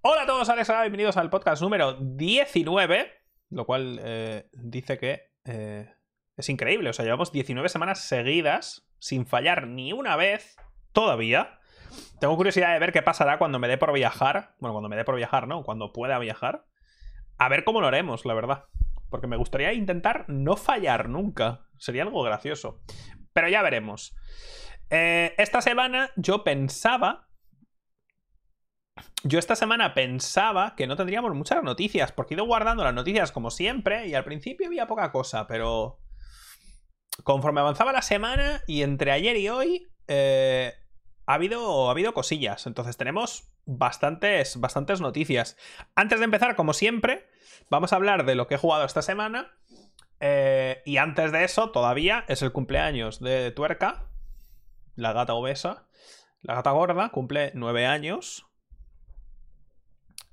Hola a todos, Alex, bienvenidos al podcast número 19, lo cual eh, dice que eh, es increíble, o sea, llevamos 19 semanas seguidas sin fallar ni una vez todavía. Tengo curiosidad de ver qué pasará cuando me dé por viajar, bueno, cuando me dé por viajar, ¿no? Cuando pueda viajar. A ver cómo lo haremos, la verdad. Porque me gustaría intentar no fallar nunca. Sería algo gracioso. Pero ya veremos. Eh, esta semana yo pensaba yo esta semana pensaba que no tendríamos muchas noticias, porque he ido guardando las noticias como siempre, y al principio había poca cosa, pero conforme avanzaba la semana y entre ayer y hoy eh, ha, habido, ha habido cosillas, entonces tenemos bastantes, bastantes noticias. Antes de empezar, como siempre, vamos a hablar de lo que he jugado esta semana, eh, y antes de eso, todavía es el cumpleaños de Tuerca, la gata obesa. La gata gorda cumple nueve años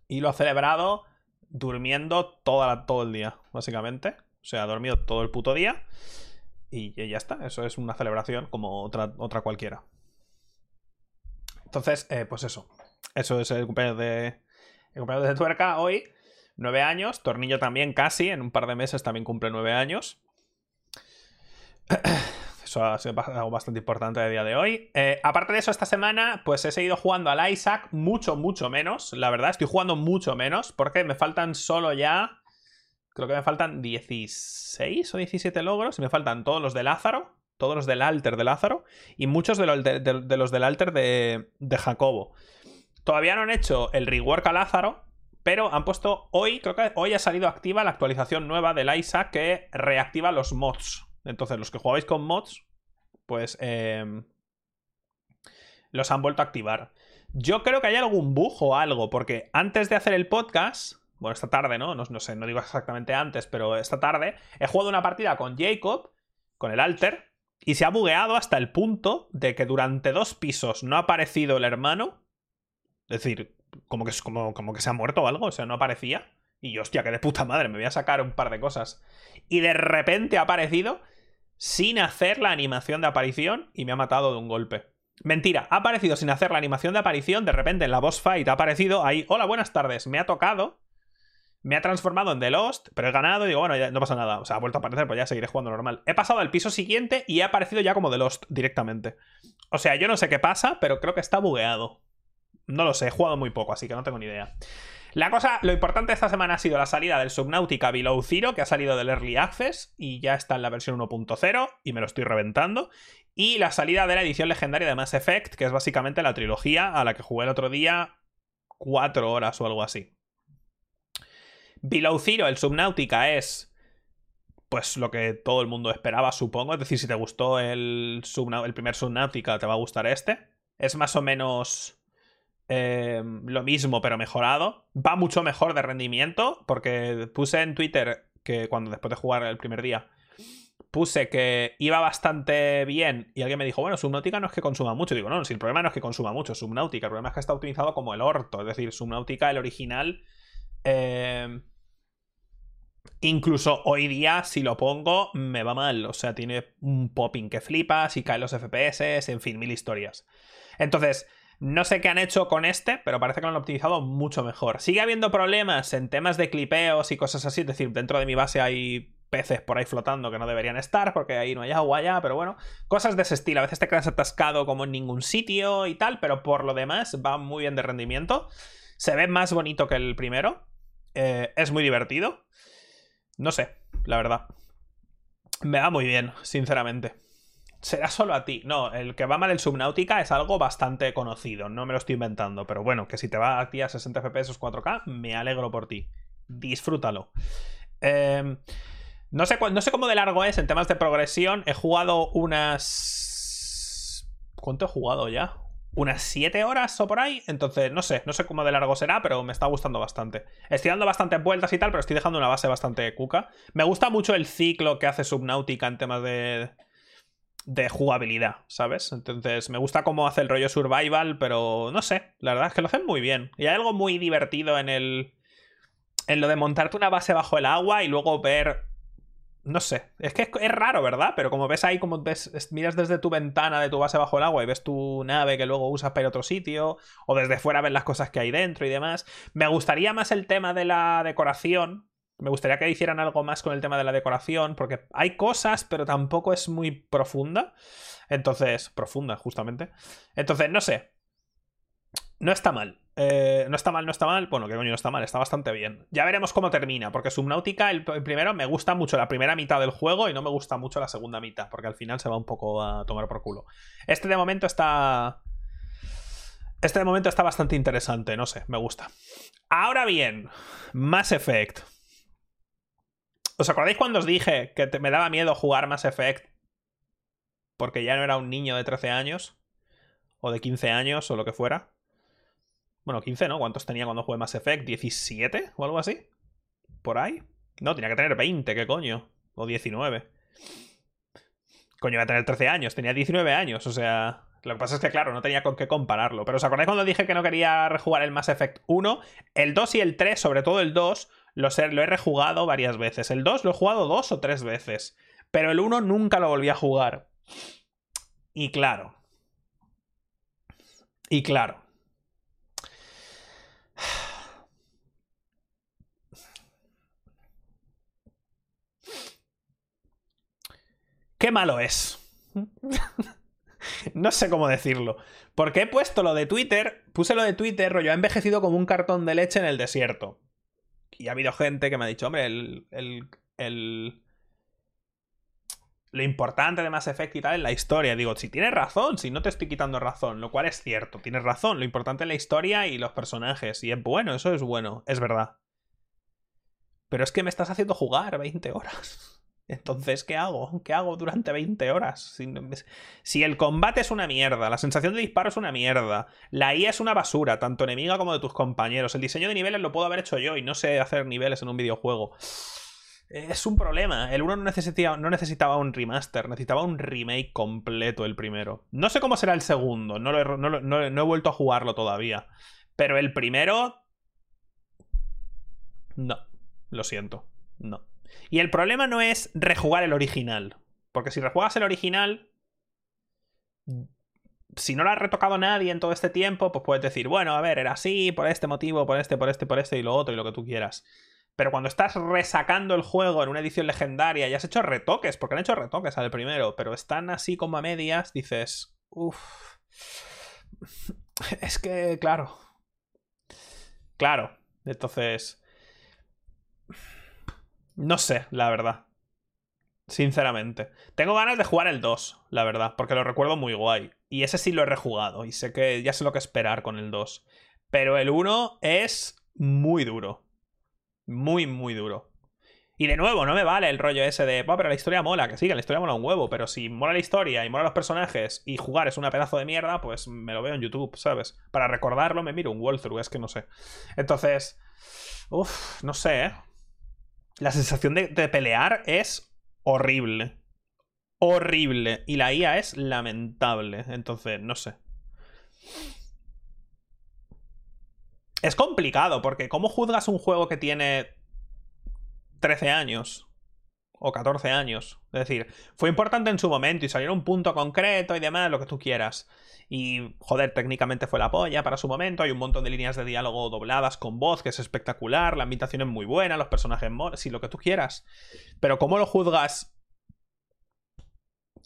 y lo ha celebrado durmiendo toda todo el día, básicamente. O sea, ha dormido todo el puto día. Y ya está. Eso es una celebración como otra, otra cualquiera. Entonces, eh, pues eso. Eso es el cumpleaños de. El cumpleaños de tuerca hoy. Nueve años. Tornillo también casi. En un par de meses también cumple nueve años. Algo bastante importante a día de hoy. Eh, aparte de eso, esta semana, pues he seguido jugando al Isaac mucho, mucho menos. La verdad, estoy jugando mucho menos porque me faltan solo ya. Creo que me faltan 16 o 17 logros. Y me faltan todos los de Lázaro, todos los del alter de Lázaro y muchos de los, del alter de, Jacobo. Todavía no han hecho el rework a Lázaro, pero han puesto hoy, creo que hoy ha salido activa la actualización nueva del Isaac que reactiva los mods. Entonces, los que jugáis con mods, pues em, los han vuelto a activar. Yo creo que hay algún bug o algo, porque antes de hacer el podcast, bueno, esta tarde, ¿no? ¿no? sé, no digo exactamente antes, pero esta tarde he jugado una partida con Jacob, con el Alter, y se ha bugueado hasta el punto de que durante dos pisos no ha aparecido el hermano. Es decir, como que, como, como que se ha muerto o algo, o sea, no aparecía. Y yo, hostia, que de puta madre, me voy a sacar un par de cosas. Y de repente ha aparecido sin hacer la animación de aparición y me ha matado de un golpe. Mentira, ha aparecido sin hacer la animación de aparición, de repente en la boss fight ha aparecido ahí, hola, buenas tardes, me ha tocado, me ha transformado en The Lost, pero he ganado y digo, bueno, no pasa nada, o sea, ha vuelto a aparecer, pues ya seguiré jugando normal. He pasado al piso siguiente y he aparecido ya como The Lost directamente. O sea, yo no sé qué pasa, pero creo que está bugueado. No lo sé, he jugado muy poco, así que no tengo ni idea. La cosa, lo importante esta semana ha sido la salida del Subnautica Below Zero, que ha salido del Early Access y ya está en la versión 1.0 y me lo estoy reventando. Y la salida de la edición legendaria de Mass Effect, que es básicamente la trilogía a la que jugué el otro día cuatro horas o algo así. Below Zero, el Subnautica, es pues lo que todo el mundo esperaba, supongo. Es decir, si te gustó el, el primer Subnautica, te va a gustar este. Es más o menos Em, lo mismo, pero mejorado. Va mucho mejor de rendimiento, porque puse en Twitter que cuando después de jugar el primer día, puse que iba bastante bien y alguien me dijo, bueno, Subnautica no es que consuma mucho. digo, no, si el problema no es que consuma mucho, Subnautica, el problema es que está optimizado como el orto. Es decir, Subnautica, el original, em, incluso hoy día, si lo pongo, me va mal. O sea, tiene un popping que flipas y caen los FPS, en fin, mil historias. Entonces, no sé qué han hecho con este, pero parece que lo han optimizado mucho mejor. Sigue habiendo problemas en temas de clipeos y cosas así, es decir, dentro de mi base hay peces por ahí flotando que no deberían estar porque ahí no hay agua ya, pero bueno, cosas de ese estilo. A veces te quedas atascado como en ningún sitio y tal, pero por lo demás va muy bien de rendimiento. Se ve más bonito que el primero. Eh, es muy divertido. No sé, la verdad. Me va muy bien, sinceramente será solo a ti. No, el que va mal el Subnautica es algo bastante conocido, no me lo estoy inventando, pero bueno, que si te va a ti a 60 FPS 4K, me alegro por ti. Disfrútalo. Em, no, sé, no sé cómo de largo es en temas de progresión. He jugado unas... ¿Cuánto he jugado ya? Unas 7 horas o por ahí. Entonces, no sé, no sé cómo de largo será, pero me está gustando bastante. Estoy dando bastantes vueltas y tal, pero estoy dejando una base bastante cuca. Me gusta mucho el ciclo que hace Subnautica en temas de, de jugabilidad, ¿sabes? Entonces me gusta cómo hace el rollo survival, pero no sé, la verdad es que lo hacen muy bien. Y hay algo muy divertido en el... En lo de montarte una base bajo el agua y luego ver no sé, es que es, raro, ¿verdad? Pero como ves ahí, como ves, miras desde tu ventana de tu base bajo el agua y ves tu nave que luego usas para ir a otro sitio, o desde fuera ves las cosas que hay dentro y demás. Me gustaría más el tema de la decoración. Me gustaría que hicieran algo más con el tema de la decoración, porque hay cosas, pero tampoco es muy profunda. Entonces, profunda, justamente. Entonces, no sé. No está mal. Eh, no está mal, no está mal. Bueno, que coño no está mal, está bastante bien. Ya veremos cómo termina, porque Subnautica, el, primero, me gusta mucho la primera mitad del juego y no me gusta mucho la segunda mitad, porque al final se va un poco a tomar por culo. Este de momento está. Este de momento está bastante interesante, no sé, me gusta. Ahora bien, Mass Effect. ¿Os acordáis cuando os dije que me daba miedo jugar Mass Effect? Porque ya no era un niño de 13 años, o de 15 años, o lo que fuera. Bueno, 15, ¿no? ¿Cuántos tenía cuando jugué Mass Effect? ¿17 o algo así? ¿Por ahí? No, tenía que tener 20, ¿qué coño? O 19. Coño, iba a tener 13 años, tenía 19 años, o sea... Lo que pasa es que, claro, no tenía con qué compararlo. Pero ¿os acordáis cuando dije que no quería rejugar el Mass Effect 1? El 2 y el 3, sobre todo el 2, lo, lo he rejugado varias veces. El 2 lo he jugado dos o tres veces. Pero el 1 nunca lo volví a jugar. Y claro. Y claro. Qué malo es. no sé cómo decirlo. Porque he puesto lo de Twitter, puse lo de Twitter, rollo, ha envejecido como un cartón de leche en el desierto. Y ha habido gente que me ha dicho, hombre, el, el, lo importante de Mass Effect y tal es la historia. Digo, si tienes razón, si no te estoy quitando razón, lo cual es cierto, tienes razón. Lo importante es la historia y los personajes. Y es bueno, eso es bueno, es verdad. Pero es que me estás haciendo jugar 20 horas. Entonces, ¿qué hago? ¿Qué hago durante 20 horas? Si, el combate es una mierda, la sensación de disparo es una mierda, la IA es una basura, tanto enemiga como de tus compañeros, el diseño de niveles lo puedo haber hecho yo y no sé hacer niveles en un videojuego. Es un problema. El 1 no necesitaba, no necesitaba un remaster, necesitaba un remake completo el primero. No sé cómo será el segundo, no, no he vuelto a jugarlo todavía. Pero el primero... No, lo siento, no. Y el problema no es rejugar el original. Porque si rejuegas el original, si no lo ha retocado nadie en todo este tiempo, pues puedes decir, bueno, a ver, era así, por este motivo, por este, por este, por este y lo otro y lo que tú quieras. Pero cuando estás resacando el juego en una edición legendaria y has hecho retoques, porque han hecho retoques al primero, pero están así como a medias, dices, uff. Es que, claro. Claro. Entonces, no sé, la verdad. Sinceramente. Tengo ganas de jugar el 2, la verdad, porque lo recuerdo muy guay. Y ese sí lo he rejugado y sé que ya sé lo que esperar con el 2. Pero el 1 es muy duro. Muy, muy duro. Y de nuevo, no me vale el rollo ese de, pero la historia mola, que sí, que la historia mola un huevo, pero si mola la historia y mola los personajes y jugar es una pedazo de mierda, pues me lo veo en YouTube, ¿sabes? Para recordarlo me miro un walkthrough, es que no sé. Entonces, uff, no sé, ¿eh? La sensación de, pelear es horrible. Horrible. Y la IA es lamentable. Entonces, no sé. Es complicado, porque ¿cómo juzgas un juego que tiene 13 años? O 14 años. Es decir, fue importante en su momento y salió un punto concreto y demás, lo que tú quieras. Y, joder, técnicamente fue la polla para su momento. Hay un montón de líneas de diálogo dobladas con voz, que es espectacular. La ambientación es muy buena, los personajes si lo que tú quieras. Pero, ¿cómo lo juzgas?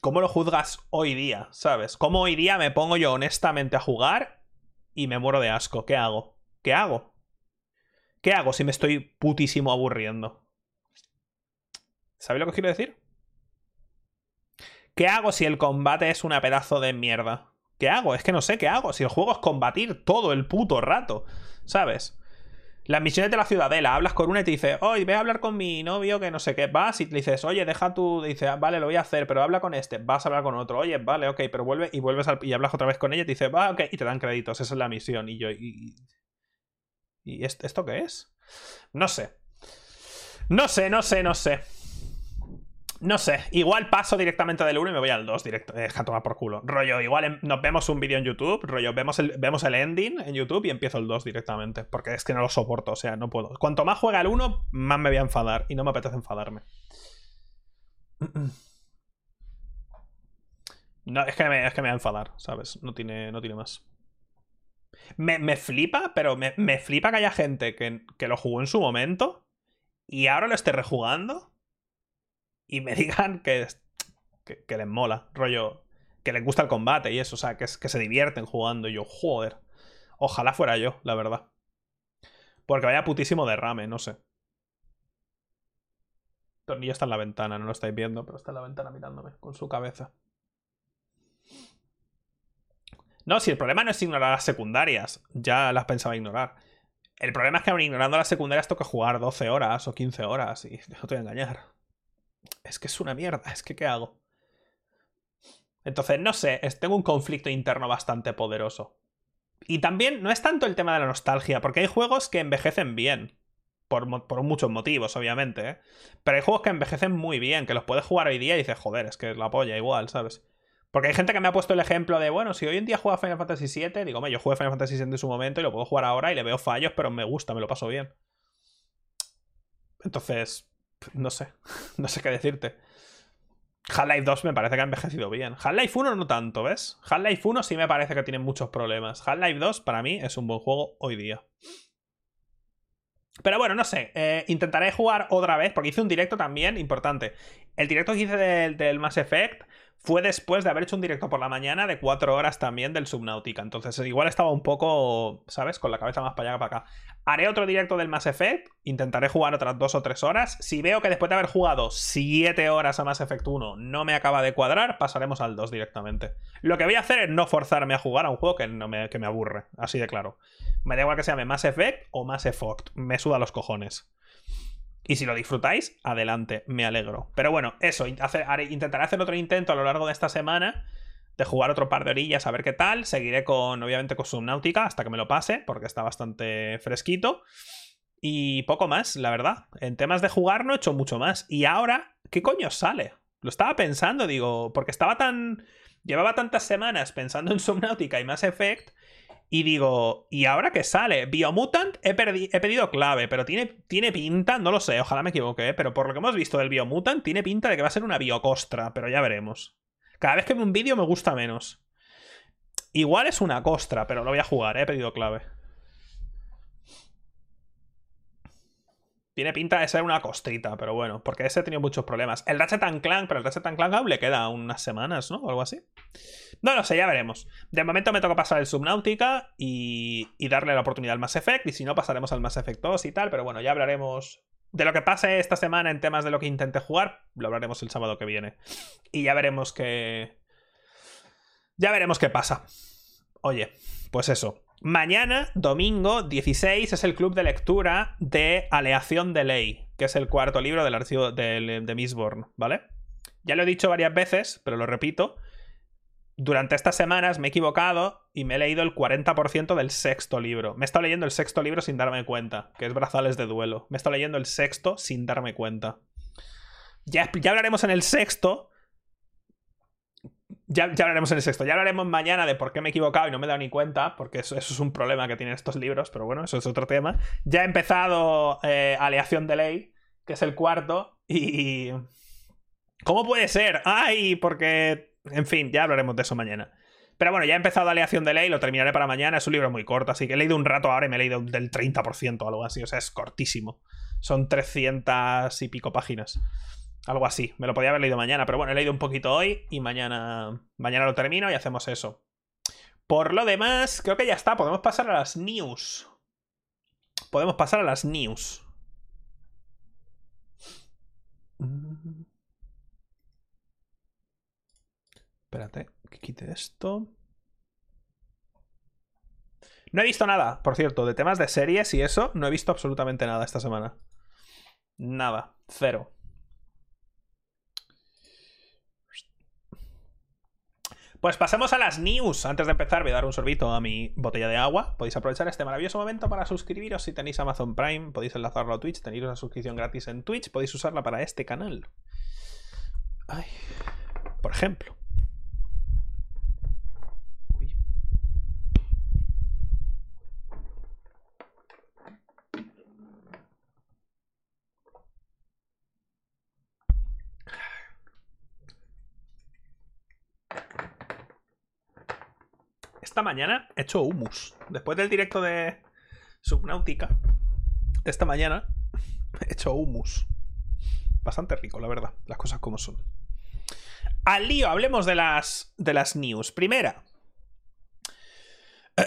¿Cómo lo juzgas hoy día? ¿Sabes? ¿Cómo hoy día me pongo yo honestamente a jugar y me muero de asco? ¿Qué hago? ¿Qué hago? ¿Qué hago si me estoy putísimo aburriendo? ¿Sabéis lo que quiero decir? ¿Qué hago si el combate es una pedazo de mierda? ¿Qué hago? Es que no sé qué hago. Si el juego es combatir todo el puto rato, ¿sabes? Las misiones de la ciudadela, hablas con una y te dice, oye, ve a hablar con mi novio que no sé qué, vas y le dices, oye, deja tu, dice, ah, vale, lo voy a hacer, pero habla con este, vas a hablar con otro, oye, vale, ok, pero vuelve y vuelves y hablas otra vez con ella y te dice, va, ok, y te dan créditos, esa es la misión. Y yo, ¿y, ¿y esto qué es? No sé. No sé, no sé, no sé. No sé, igual paso directamente del 1 y me voy al 2 directo. Eh, deja tomar por culo. Rollo, igual em, nos vemos un vídeo en YouTube, rollo, vemos el, vemos el ending en YouTube y empiezo el 2 directamente. Porque es que no lo soporto, o sea, no puedo. Cuanto más juega el 1, más me voy a enfadar y no me apetece enfadarme. No, es que me, es que me va a enfadar, ¿sabes? No tiene, no tiene más. Me, me flipa, pero me, me, flipa que haya gente que, que, lo jugó en su momento y ahora lo esté rejugando y me digan que, que, que les mola, rollo, que les gusta el combate y eso, o sea, que, que se divierten jugando. Y yo, joder, ojalá fuera yo, la verdad. Porque vaya putísimo derrame, no sé. Tornillo está en la ventana, no lo estáis viendo, pero está en la ventana mirándome con su cabeza. No, si el problema no es ignorar las secundarias, ya las pensaba ignorar. El problema es que ignorando las secundarias que jugar 12 horas o 15 horas y no te voy a engañar. Es que es una mierda, es que ¿qué hago? Entonces, no sé, tengo un conflicto interno bastante poderoso. Y también no es tanto el tema de la nostalgia, porque hay juegos que envejecen bien. Por, muchos motivos, obviamente, ¿eh? Pero hay juegos que envejecen muy bien, que los puedes jugar hoy día y dices, joder, es que la polla igual, ¿sabes? Porque hay gente que me ha puesto el ejemplo de, bueno, si hoy en día juega Final Fantasy VII, digo, yo jugué Final Fantasy VII en su momento y lo puedo jugar ahora y le veo fallos, pero me gusta, me lo paso bien. Entonces, no sé, no sé qué decirte. Half-Life 2 me parece que ha envejecido bien. Half-Life 1 no tanto, ¿ves? Half-Life 1 sí me parece que tiene muchos problemas. Half-Life 2 para mí es un buen juego hoy día. Pero bueno, no sé. Eh, intentaré jugar otra vez porque hice un directo también importante. El directo que hice del, del Mass Effect fue después de haber hecho un directo por la mañana de cuatro horas también del Subnautica. Entonces, igual estaba un poco, ¿sabes? Con la cabeza más para allá que para acá. Haré otro directo del Mass Effect. Intentaré jugar otras dos o tres horas. Si veo que después de haber jugado siete horas a Mass Effect 1 no me acaba de cuadrar, pasaremos al 2 directamente. Lo que voy a hacer es no forzarme a jugar a un juego que, no me, que me aburre. Así de claro. Me da igual que se llame Mass Effect o Mass Effect. Me suda los cojones. Y si lo disfrutáis, adelante, me alegro. Pero bueno, eso, intentaré hacer otro intento a lo largo de esta semana de jugar otro par de orillas a ver qué tal. Seguiré con, obviamente, con Subnautica hasta que me lo pase, porque está bastante fresquito. Y poco más, la verdad. En temas de jugar no he hecho mucho más. Y ahora, ¿qué coño sale? Lo estaba pensando, digo, porque estaba tan... Llevaba tantas semanas pensando en Subnautica y Mass Effect y digo, ¿y ahora qué sale? Biomutant he, he pedido clave, pero tiene, tiene pinta, no lo sé, ojalá me equivoque, pero por lo que hemos visto del Biomutant, tiene pinta de que va a ser una biocostra, pero ya veremos. Cada vez que veo un vídeo me gusta menos. Igual es una costra, pero lo voy a jugar, he pedido clave. Tiene pinta de ser una costrita, pero bueno, porque ese ha tenido muchos problemas. El Ratchet Clank, pero el Ratchet Clank aún le queda unas semanas, ¿no? O algo así. No lo sé, ya veremos. De momento me toca pasar el Subnautica y, y darle la oportunidad al Mass Effect, y si no, pasaremos al Mass Effect 2 y tal, pero bueno, ya hablaremos de lo que pase esta semana en temas de lo que intente jugar, lo hablaremos el sábado que viene. Y ya veremos qué... Ya veremos qué pasa. Oye, pues eso. Mañana, domingo 16, es el club de lectura de Aleación de Ley, que es el cuarto libro del archivo de, de ¿vale? Ya lo he dicho varias veces, pero lo repito. Durante estas semanas me he equivocado y me he leído el 40% del sexto libro. Me he estado leyendo el sexto libro sin darme cuenta, que es Brazales de Duelo. Me he estado leyendo el sexto sin darme cuenta. Ya, ya hablaremos en el sexto ya, hablaremos en el sexto. Ya hablaremos mañana de por qué me he equivocado y no me he dado ni cuenta, porque eso, es un problema que tienen estos libros, pero bueno, eso es otro tema. Ya he empezado eh, Aleación de Ley, que es el cuarto, y... ¿Cómo puede ser? ¡Ay! Porque... En fin, ya hablaremos de eso mañana. Pero bueno, ya he empezado Aleación de Ley, lo terminaré para mañana. Es un libro muy corto, así que he leído un rato ahora y me he leído del 30% o algo así. O sea, es cortísimo. Son 300 y pico páginas. Algo así. Me lo podía haber leído mañana, pero bueno, he leído un poquito hoy y mañana, mañana lo termino y hacemos eso. Por lo demás, creo que ya está. Podemos pasar a las news. Podemos pasar a las news. Espérate, que quite esto. No he visto nada, por cierto, de temas de series y eso, no he visto absolutamente nada esta semana. Nada, cero. Pues pasemos a las news. Antes de empezar, voy a dar un sorbito a mi botella de agua. Podéis aprovechar este maravilloso momento para suscribiros si tenéis Amazon Prime. Podéis enlazarlo a Twitch. Tenéis una suscripción gratis en Twitch. Podéis usarla para este canal. Ay, por ejemplo. Esta mañana he hecho humus. Después del directo de Subnautica, de esta mañana, he hecho humus. Bastante rico, la verdad. Las cosas como son. Al lío, hablemos de las, de las news. Primera.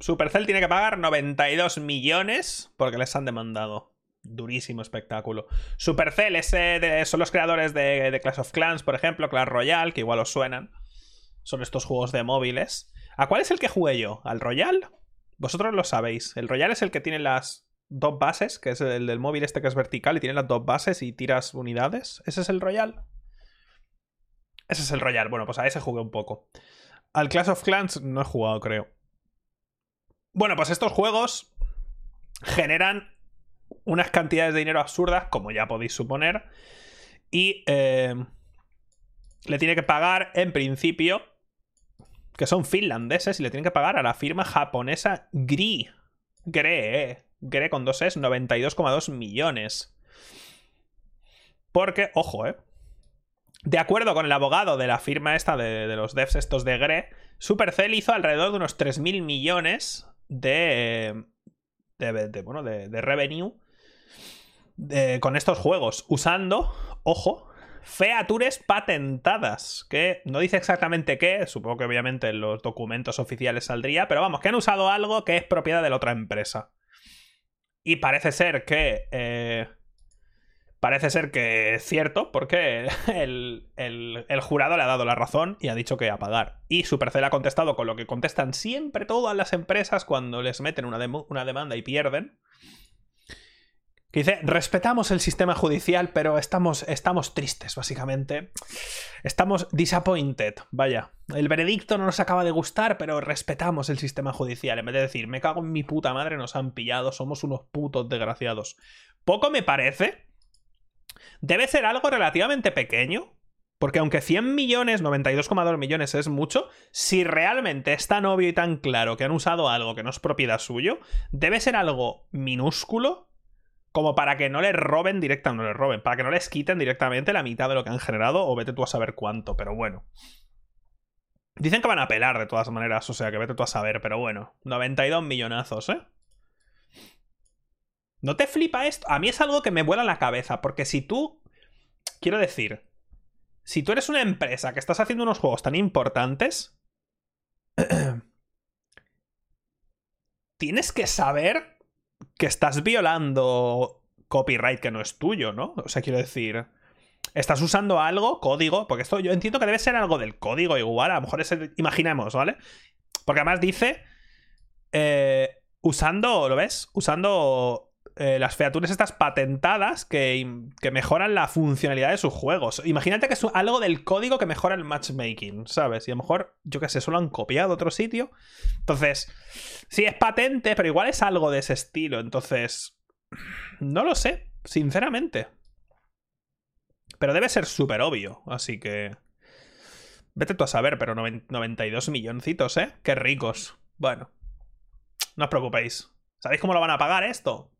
Supercell tiene que pagar 92 millones porque les han demandado. Durísimo espectáculo. Supercell ese son los creadores de, de, Clash of Clans, por ejemplo, Clash Royale, que igual os suenan. Son estos juegos de móviles. ¿A cuál es el que jugué yo? ¿Al Royal? Vosotros lo sabéis. El Royal es el que tiene las dos bases, que es el del móvil este que es vertical y tiene las dos bases y tiras unidades. ¿Ese es el Royal? Ese es el Royal. Bueno, pues a ese jugué un poco. Al Clash of Clans no he jugado, creo. Bueno, pues estos juegos generan unas cantidades de dinero absurdas, como ya podéis suponer. Y eh, le tiene que pagar, en principio, que son finlandeses, y le tienen que pagar a la firma japonesa GRI. GRE, eh. GRE con dos es 92,2 millones. Porque, ojo, eh. De acuerdo con el abogado de la firma esta de, de los devs estos de GRE, Supercell hizo alrededor de unos 3.000 millones de, de, bueno, de, revenue con estos juegos, usando, ojo, features patentadas, que no dice exactamente qué, supongo que obviamente en los documentos oficiales saldría, pero vamos, que han usado algo que es propiedad de la otra empresa. Y parece ser que eh, Parece ser que es cierto, porque el, jurado le ha dado la razón y ha dicho que a pagar. Y Supercell ha contestado con lo que contestan siempre todas las empresas cuando les meten una, una demanda y pierden. Dice, respetamos el sistema judicial, pero estamos, estamos tristes, básicamente. Estamos disappointed, vaya. El veredicto no nos acaba de gustar, pero respetamos el sistema judicial. En vez de decir, me cago en mi puta madre, nos han pillado, somos unos putos desgraciados. Poco me parece debe ser algo relativamente pequeño. Porque aunque 100 millones, 92,2 millones es mucho, si realmente es tan obvio y tan claro que han usado algo que no es propiedad suyo, debe ser algo minúsculo como para que no le roben directamente, no le roben, para que no les quiten directamente la mitad de lo que han generado o vete tú a saber cuánto, pero bueno. Dicen que van a pelar de todas maneras, o sea que vete tú a saber, pero bueno, 92 millonazos, ¿eh? ¿No te flipa esto? A mí es algo que me vuela la cabeza, porque si tú... Quiero decir, si tú eres una empresa que estás haciendo unos juegos tan importantes, tienes que saber que estás violando copyright que no es tuyo, ¿no? O sea, quiero decir, estás usando algo, código, porque esto yo entiendo que debe ser algo del código igual, a lo mejor es, imaginemos, ¿vale? Porque además dice, eh, usando, ¿lo ves? Usando eh, las features estas patentadas que, mejoran la funcionalidad de sus juegos. Imagínate que es algo del código que mejora el matchmaking, ¿sabes? Y a lo mejor, yo qué sé, solo han copiado otro sitio. Entonces, sí, es patente, pero igual es algo de ese estilo. Entonces, no lo sé, sinceramente. Pero debe ser súper obvio, así que... Vete tú a saber, pero 92 milloncitos, ¿eh? Qué ricos. Bueno, no os preocupéis. ¿Sabéis cómo lo van a pagar esto?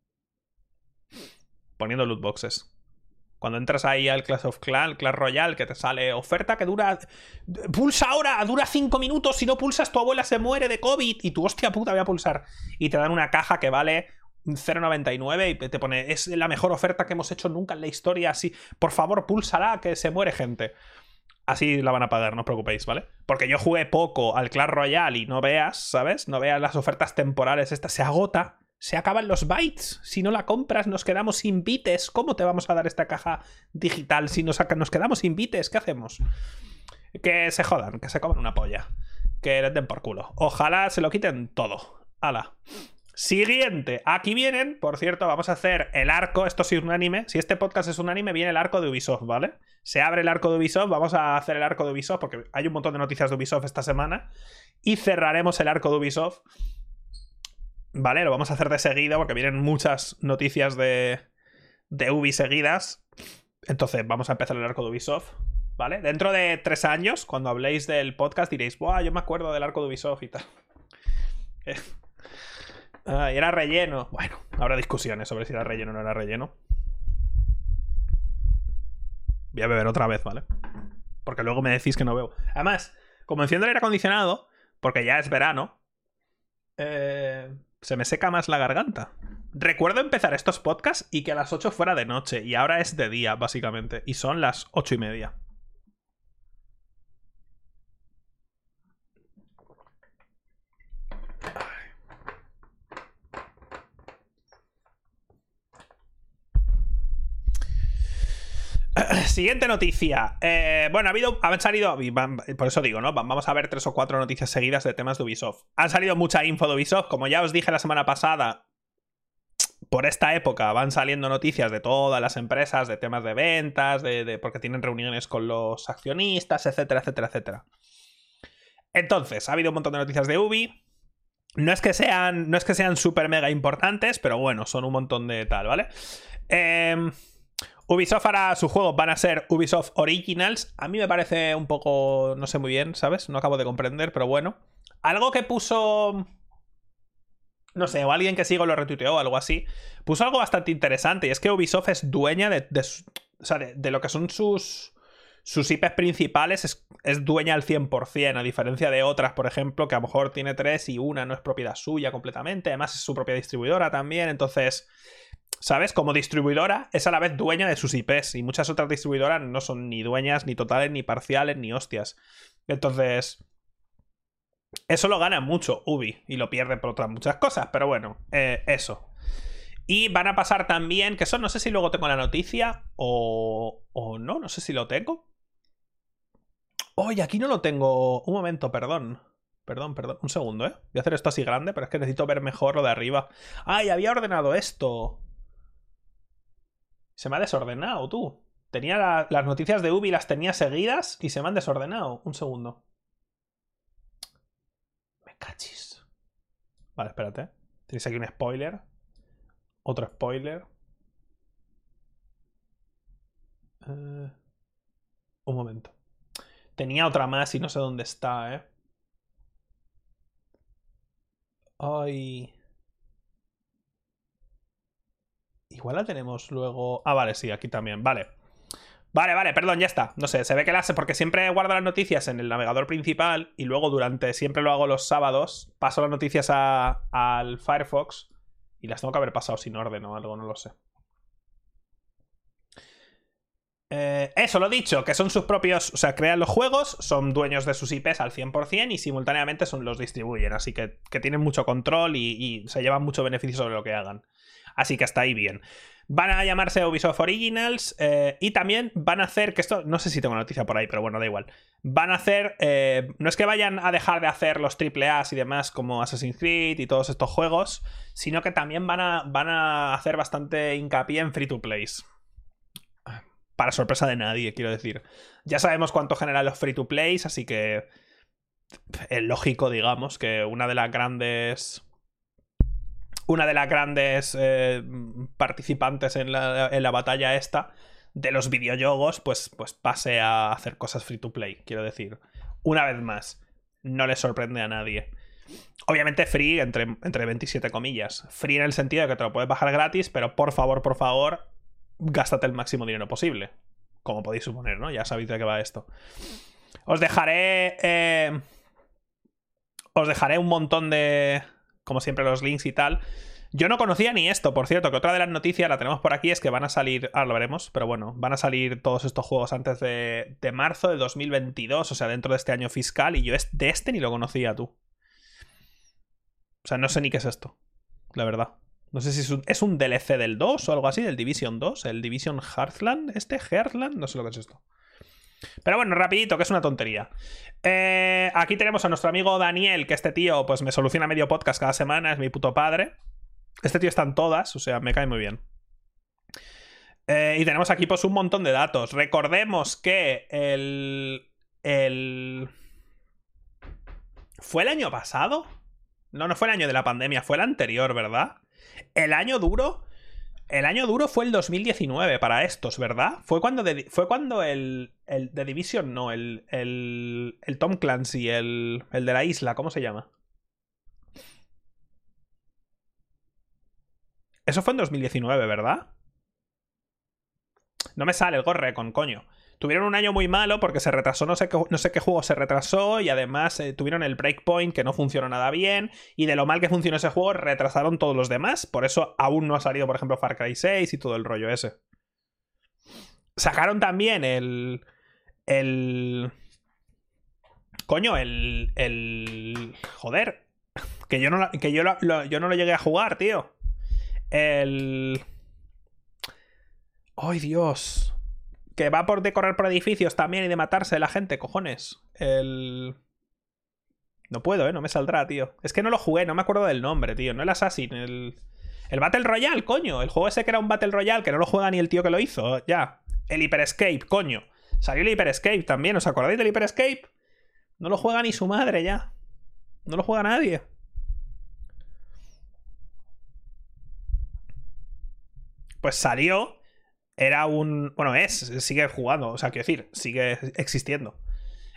Poniendo loot boxes. Cuando entras ahí al Clash of Clans, Clash Royale, que te sale oferta que dura. Pulsa ahora, dura 5 minutos. Si no pulsas, tu abuela se muere de COVID. Y tu hostia puta, voy a pulsar. Y te dan una caja que vale 0.99 y te pone. Es la mejor oferta que hemos hecho nunca en la historia. Así, por favor, púlsala, que se muere gente. Así la van a pagar, no os preocupéis, ¿vale? Porque yo jugué poco al Clash Royale y no veas, ¿sabes? No veas las ofertas temporales. Esta se agota se acaban los bytes. Si no la compras, nos quedamos sin bits. ¿Cómo te vamos a dar esta caja digital si nos, nos quedamos sin bits? ¿Qué hacemos? Que se jodan, que se coman una polla. Que les den por culo. Ojalá se lo quiten todo. Hala. Siguiente. Aquí vienen, por cierto, vamos a hacer el arco. Esto es un anime. Si este podcast es un anime, viene el arco de Ubisoft, ¿vale? Se abre el arco de Ubisoft. Vamos a hacer el arco de Ubisoft porque hay un montón de noticias de Ubisoft esta semana. Y cerraremos el arco de Ubisoft ¿Vale? Lo vamos a hacer de seguida porque vienen muchas noticias de, de Ubi seguidas. Entonces, vamos a empezar el arco de Ubisoft. ¿Vale? Dentro de tres años, cuando habléis del podcast, diréis, ¡buah! Yo me acuerdo del arco de Ubisoft y tal. Ah, era relleno. Bueno, habrá discusiones sobre si era relleno o no era relleno. Voy a beber otra vez, ¿vale? Porque luego me decís que no veo. Además, como enciendo el aire acondicionado, porque ya es verano, eh, se me seca más la garganta. Recuerdo empezar estos podcasts y que a las 8 fuera de noche, y ahora es de día, básicamente, y son las 8 y media. Siguiente noticia. Eh, bueno, ha habido. Han salido. Por eso digo, ¿no? Vamos a ver tres o cuatro noticias seguidas de temas de Ubisoft. Han salido mucha info de Ubisoft. Como ya os dije la semana pasada. Por esta época van saliendo noticias de todas las empresas, de temas de ventas, de, porque tienen reuniones con los accionistas, etcétera, etcétera, etcétera. Entonces, ha habido un montón de noticias de Ubi. No es que sean. No es que sean súper mega importantes, pero bueno, son un montón de tal, ¿vale? Eh. Ubisoft hará sus juegos, van a ser Ubisoft Originals. A mí me parece un poco, no sé muy bien, ¿sabes? No acabo de comprender, pero bueno. Algo que puso... No sé, o alguien que sigo lo retuiteó o algo así. Puso algo bastante interesante y es que Ubisoft es dueña de, o sea, de, lo que son sus, sus IPs principales, es, es, dueña al 100%, a diferencia de otras, por ejemplo, que a lo mejor tiene tres y una no es propiedad suya completamente, además es su propia distribuidora también, entonces ¿sabes? Como distribuidora es a la vez dueña de sus IPs y muchas otras distribuidoras no son ni dueñas, ni totales, ni parciales, ni hostias. Entonces, eso lo gana mucho Ubi y lo pierde por otras muchas cosas, pero bueno, eh, eso. Y van a pasar también, que eso no sé si luego tengo la noticia o, o no, no sé si lo tengo. Oye, aquí no lo tengo. Un momento, perdón. Perdón, perdón. Un segundo, ¿eh? Voy a hacer esto así grande, pero es que necesito ver mejor lo de arriba. ¡Ay, había ordenado esto! Se me ha desordenado, tú. Tenía las noticias de Ubi, las tenía seguidas y se me han desordenado. Un segundo. Me cachis. Vale, espérate. Tienes aquí un spoiler. Otro spoiler. Eh, un momento. Tenía otra más y no sé dónde está, ¿eh? Ay. Igual la tenemos luego. Ah, vale, sí, aquí también. Vale. Vale, vale, perdón, ya está. No sé, se ve que la porque siempre guardo las noticias en el navegador principal y luego durante, siempre lo hago los sábados, paso las noticias al Firefox y las tengo que haber pasado sin orden o algo, no lo sé. Eh, eso, lo dicho, que son sus propios, o sea, crean los juegos, son dueños de sus IPs al 100% y simultáneamente son los distribuyen, así que, que tienen mucho control y, y se llevan mucho beneficio sobre lo que hagan. Así que hasta ahí bien. Van a llamarse Ubisoft Originals eh, y también van a hacer, que esto no sé si tengo noticia por ahí, pero bueno, da igual. Van a hacer, eh, no es que vayan a dejar de hacer los AAA y demás como Assassin's Creed y todos estos juegos, sino que también van a, van a hacer bastante hincapié en free to plays. Para sorpresa de nadie, quiero decir. Ya sabemos cuánto generan los free to plays, así que es lógico, digamos, que una de las grandes una de las grandes eh, participantes en la, batalla esta de los videojuegos, pues, pues pase a hacer cosas free to play, quiero decir. Una vez más, no le sorprende a nadie. Obviamente free entre, entre 27 comillas. Free en el sentido de que te lo puedes bajar gratis, pero por favor, por favor, gástate el máximo dinero posible. Como podéis suponer, ¿no? Ya sabéis de qué va esto. Os dejaré... Eh, os dejaré un montón de como siempre, los links y tal. Yo no conocía ni esto, por cierto, que otra de las noticias, la tenemos por aquí, es que van a salir, ahora lo veremos, pero bueno, van a salir todos estos juegos antes de, marzo de 2022, o sea, dentro de este año fiscal, y yo de este ni lo conocía tú. O sea, no sé ni qué es esto, la verdad. No sé si es un, es un DLC del 2 o algo así, del Division 2, el Division Heartland, este Heartland, no sé lo que es esto. Pero bueno, rapidito, que es una tontería. Eh, aquí tenemos a nuestro amigo Daniel, que este tío pues me soluciona medio podcast cada semana, es mi puto padre. Este tío está en todas, o sea, me cae muy bien. Eh, y tenemos aquí pues un montón de datos. Recordemos que el... el... ¿Fue el año pasado? No, no fue el año de la pandemia, fue el anterior, ¿verdad? El año duro el año duro fue el 2019 para estos, ¿verdad? Fue cuando, fue cuando el, el The Division, no, el, el, el Tom Clancy, el, el de la isla, ¿cómo se llama? Eso fue en 2019, ¿verdad? No me sale el Gorre con coño. tuvieron un año muy malo porque se retrasó, no sé qué, no sé qué juego se retrasó y además eh, tuvieron el Breakpoint que no funcionó nada bien y de lo mal que funcionó ese juego retrasaron todos los demás. Por eso aún no ha salido, por ejemplo, Far Cry 6 y todo el rollo ese. Sacaron también el... El... Coño, el... El... Joder. Que yo no, que yo, yo no lo llegué a jugar, tío. El... ¡Ay, Dios! Que va por de correr por edificios también y de matarse la gente, cojones. El... No puedo, ¿eh? No me saldrá, tío. Es que no lo jugué, no me acuerdo del nombre, tío. No el Assassin, el... El Battle Royale, coño. El juego ese que era un Battle Royale, que no lo juega ni el tío que lo hizo. Ya. El Hyper Escape, coño. Salió el Hyper Escape también. ¿Os acordáis del Hyper Escape? No lo juega ni su madre ya. No lo juega nadie. Pues salió. Era un. Bueno, es. Sigue jugando. O sea, quiero decir, sigue existiendo.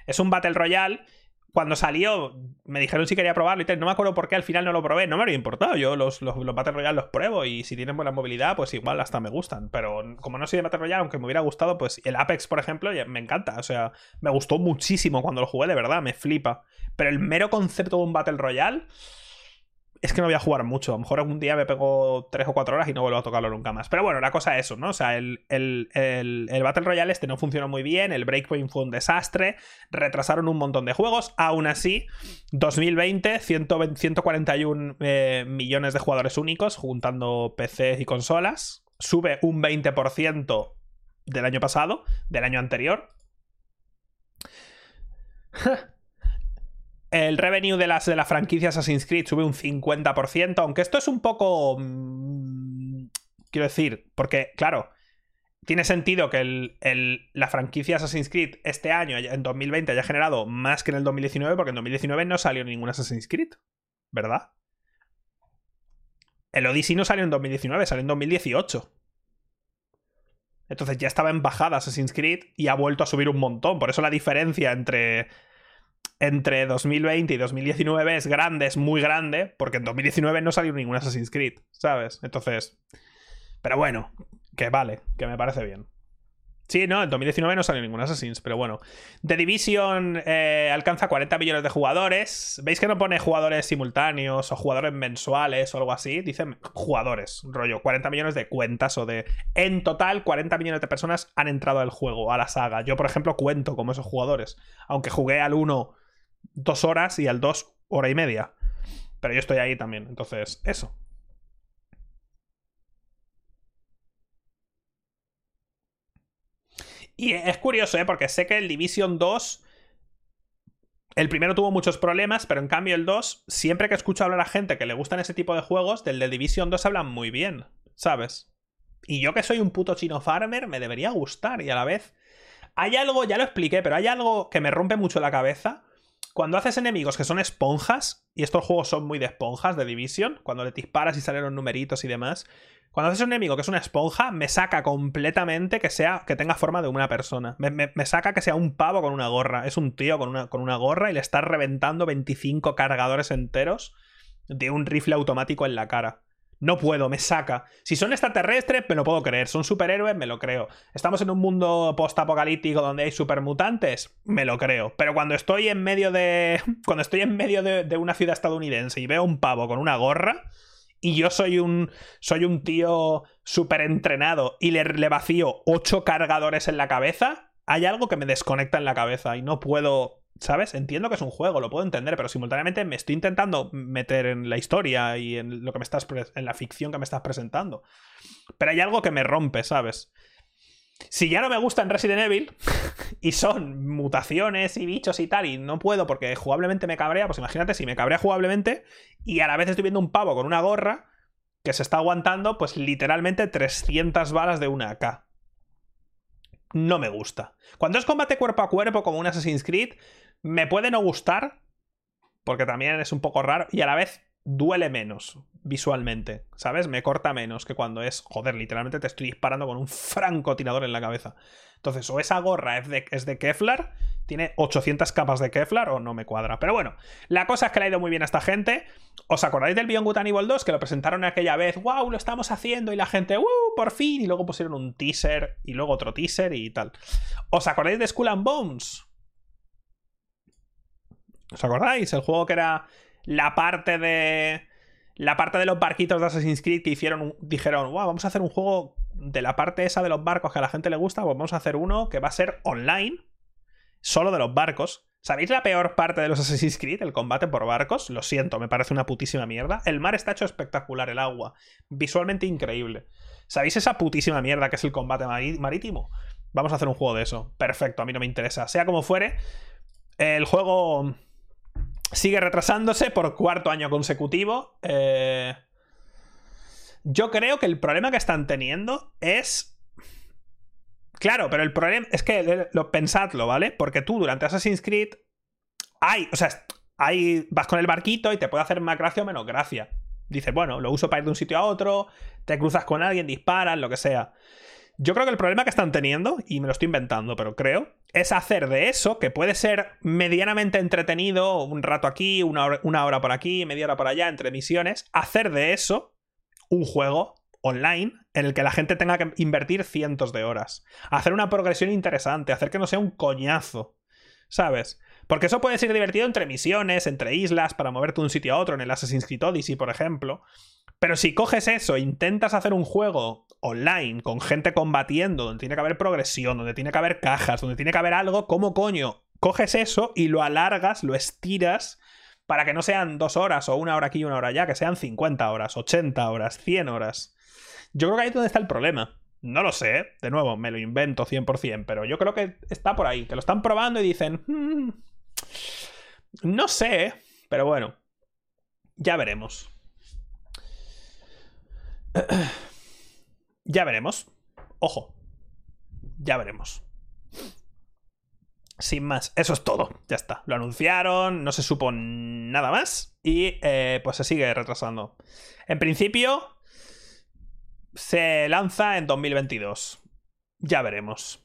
Es un Battle Royale cuando salió, me dijeron si quería probarlo y tal. No me acuerdo por qué al final no lo probé. No me habría importado. Yo los, los, Battle Royale los pruebo y si tienen buena movilidad, pues igual hasta me gustan. Pero como no soy de Battle Royale, aunque me hubiera gustado, pues el Apex, por ejemplo, me encanta. O sea, me gustó muchísimo cuando lo jugué, de verdad, me flipa. Pero el mero concepto de un Battle Royale es que no voy a jugar mucho. A lo mejor algún día me pego 3 o 4 horas y no vuelvo a tocarlo nunca más. Pero bueno, la cosa es eso, ¿no? O sea, el, Battle Royale este no funcionó muy bien, el Breakpoint fue un desastre, retrasaron un montón de juegos. Aún así, 2020, 141 eh, millones de jugadores únicos, juntando PC y consolas. Sube un 20% del año pasado, del año anterior. El revenue de, las, de la franquicia Assassin's Creed sube un 50%, aunque esto es un poco... Mm, quiero decir, porque, claro, tiene sentido que la franquicia Assassin's Creed este año, en 2020, haya generado más que en el 2019, porque en 2019 no salió ningún Assassin's Creed, ¿verdad? El Odyssey no salió en 2019, salió en 2018. Entonces ya estaba en bajada Assassin's Creed y ha vuelto a subir un montón. Por eso la diferencia entre entre 2020 y 2019 es grande, es muy grande, porque en 2019 no salió ningún Assassin's Creed, ¿sabes? Entonces, pero bueno, que vale, que me parece bien. Sí, no, en 2019 no salió ningún Assassin's, pero bueno. The Division eh, alcanza 40 millones de jugadores. ¿Veis que no pone jugadores simultáneos o jugadores mensuales o algo así? Dicen jugadores, rollo, 40 millones de cuentas o de... En total, 40 millones de personas han entrado al juego, a la saga. Yo, por ejemplo, cuento como esos jugadores. Aunque jugué al 1 dos horas y al dos hora y media. Pero yo estoy ahí también, entonces, eso. Y es curioso, ¿eh? Porque sé que el Division 2. El primero tuvo muchos problemas, pero en cambio el 2, siempre que escucho hablar a gente que le gustan ese tipo de juegos, del de Division 2 hablan muy bien, ¿sabes? Y yo que soy un puto chino farmer, me debería gustar y a la vez... Hay algo, ya lo expliqué, pero hay algo que me rompe mucho la cabeza cuando haces enemigos que son esponjas, y estos juegos son muy de esponjas de Division, cuando le disparas y salen los numeritos y demás, cuando haces un enemigo que es una esponja, me saca completamente que sea que tenga forma de una persona. Me, saca que sea un pavo con una gorra. Es un tío con una, con una gorra y le estás reventando 25 cargadores enteros de un rifle automático en la cara. No puedo, me saca. Si son extraterrestres, me lo puedo creer. Son superhéroes, me lo creo. Estamos en un mundo post-apocalíptico donde hay supermutantes, me lo creo. Pero cuando estoy en medio de. Cuando estoy en medio de, una ciudad estadounidense y veo un pavo con una gorra. Y yo soy un. Soy un tío súper entrenado y le, le vacío ocho cargadores en la cabeza. Hay algo que me desconecta en la cabeza y no puedo ¿Sabes? Entiendo que es un juego, lo puedo entender, pero simultáneamente me estoy intentando meter en la historia y en lo que me estás en la ficción que me estás presentando. Pero hay algo que me rompe, ¿sabes? Si ya no me gusta en Resident Evil y son mutaciones y bichos y tal, y no puedo porque jugablemente me cabrea, pues imagínate si me cabrea jugablemente y a la vez estoy viendo un pavo con una gorra que se está aguantando, pues literalmente 300 balas de una AK. No me gusta. Cuando es combate cuerpo a cuerpo como un Assassin's Creed, me puede no gustar, porque también es un poco raro, y a la vez duele menos visualmente, ¿sabes? Me corta menos que cuando es, joder, literalmente te estoy disparando con un francotirador en la cabeza. Entonces, o esa gorra es de, es de Kevlar tiene 800 capas de Kevlar o no me cuadra. Pero bueno, la cosa es que le ha ido muy bien a esta gente. ¿Os acordáis del Beyond Good and Evil 2? Que lo presentaron aquella vez, wow, lo estamos haciendo y la gente, wow, por fin. Y luego pusieron un teaser y luego otro teaser y tal. ¿Os acordáis de Skull and Bones? ¿Os acordáis? El juego que era la parte de... La parte de los barquitos de Assassin's Creed que hicieron, dijeron, wow, vamos a hacer un juego de la parte esa de los barcos que a la gente le gusta, pues vamos a hacer uno que va a ser online, solo de los barcos. ¿Sabéis la peor parte de los Assassin's Creed? El combate por barcos. Lo siento, me parece una putísima mierda. El mar está hecho espectacular, el agua. Visualmente increíble. ¿Sabéis esa putísima mierda que es el combate marítimo? Vamos a hacer un juego de eso. Perfecto, a mí no me interesa. Sea como fuere, el juego sigue retrasándose por cuarto año consecutivo. Eh... Yo creo que el problema que están teniendo es. Claro, pero el problema es que lo, pensadlo, ¿vale? Porque tú durante Assassin's Creed hay, o sea, hay, vas con el barquito y te puede hacer más gracia o menos gracia. Dices, bueno, lo uso para ir de un sitio a otro, te cruzas con alguien, disparas, lo que sea. Yo creo que el problema que están teniendo, y me lo estoy inventando, pero creo, es hacer de eso, que puede ser medianamente entretenido, un rato aquí, una hora, una hora por aquí, media hora por allá, entre misiones, hacer de eso un juego online en el que la gente tenga que invertir cientos de horas. Hacer una progresión interesante, hacer que no sea un coñazo. ¿Sabes? Porque eso puede ser divertido entre misiones, entre islas, para moverte de un sitio a otro, en el Assassin's Creed Odyssey, por ejemplo. Pero si coges eso e intentas hacer un juego online con gente combatiendo, donde tiene que haber progresión, donde tiene que haber cajas, donde tiene que haber algo, ¿cómo coño? Coges eso y lo alargas, lo estiras para que no sean dos horas o una hora aquí y una hora allá, que sean 50 horas, 80 horas, 100 horas. Yo creo que ahí es donde está el problema. No lo sé, de nuevo, me lo invento 100%, pero yo creo que está por ahí, que lo están probando y dicen, hmm, no sé, pero bueno, ya veremos. Ya veremos. Ojo, ya veremos. Sin más, eso es todo. Ya está. Lo anunciaron, no se supo nada más y eh, pues se sigue retrasando. En principio, se lanza en 2022. Ya veremos.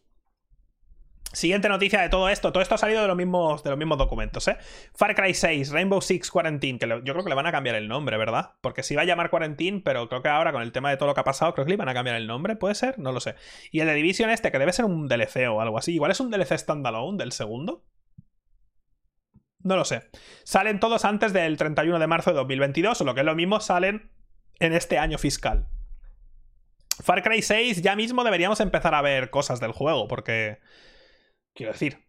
Siguiente noticia de todo esto. Todo esto ha salido de los mismos, de los mismos documentos, ¿eh? Far Cry 6, Rainbow Six Quarantine, que yo creo que le van a cambiar el nombre, ¿verdad? Porque se iba a llamar Quarantine, pero creo que ahora con el tema de todo lo que ha pasado, creo que le van a cambiar el nombre, ¿puede ser? No lo sé. Y el de Division este, que debe ser un DLC o algo así. Igual es un DLC standalone del segundo. No lo sé. Salen todos antes del 31 de marzo de 2022, o lo que es lo mismo, salen en este año fiscal. Far Cry 6 ya mismo deberíamos empezar a ver cosas del juego, porque Quiero decir,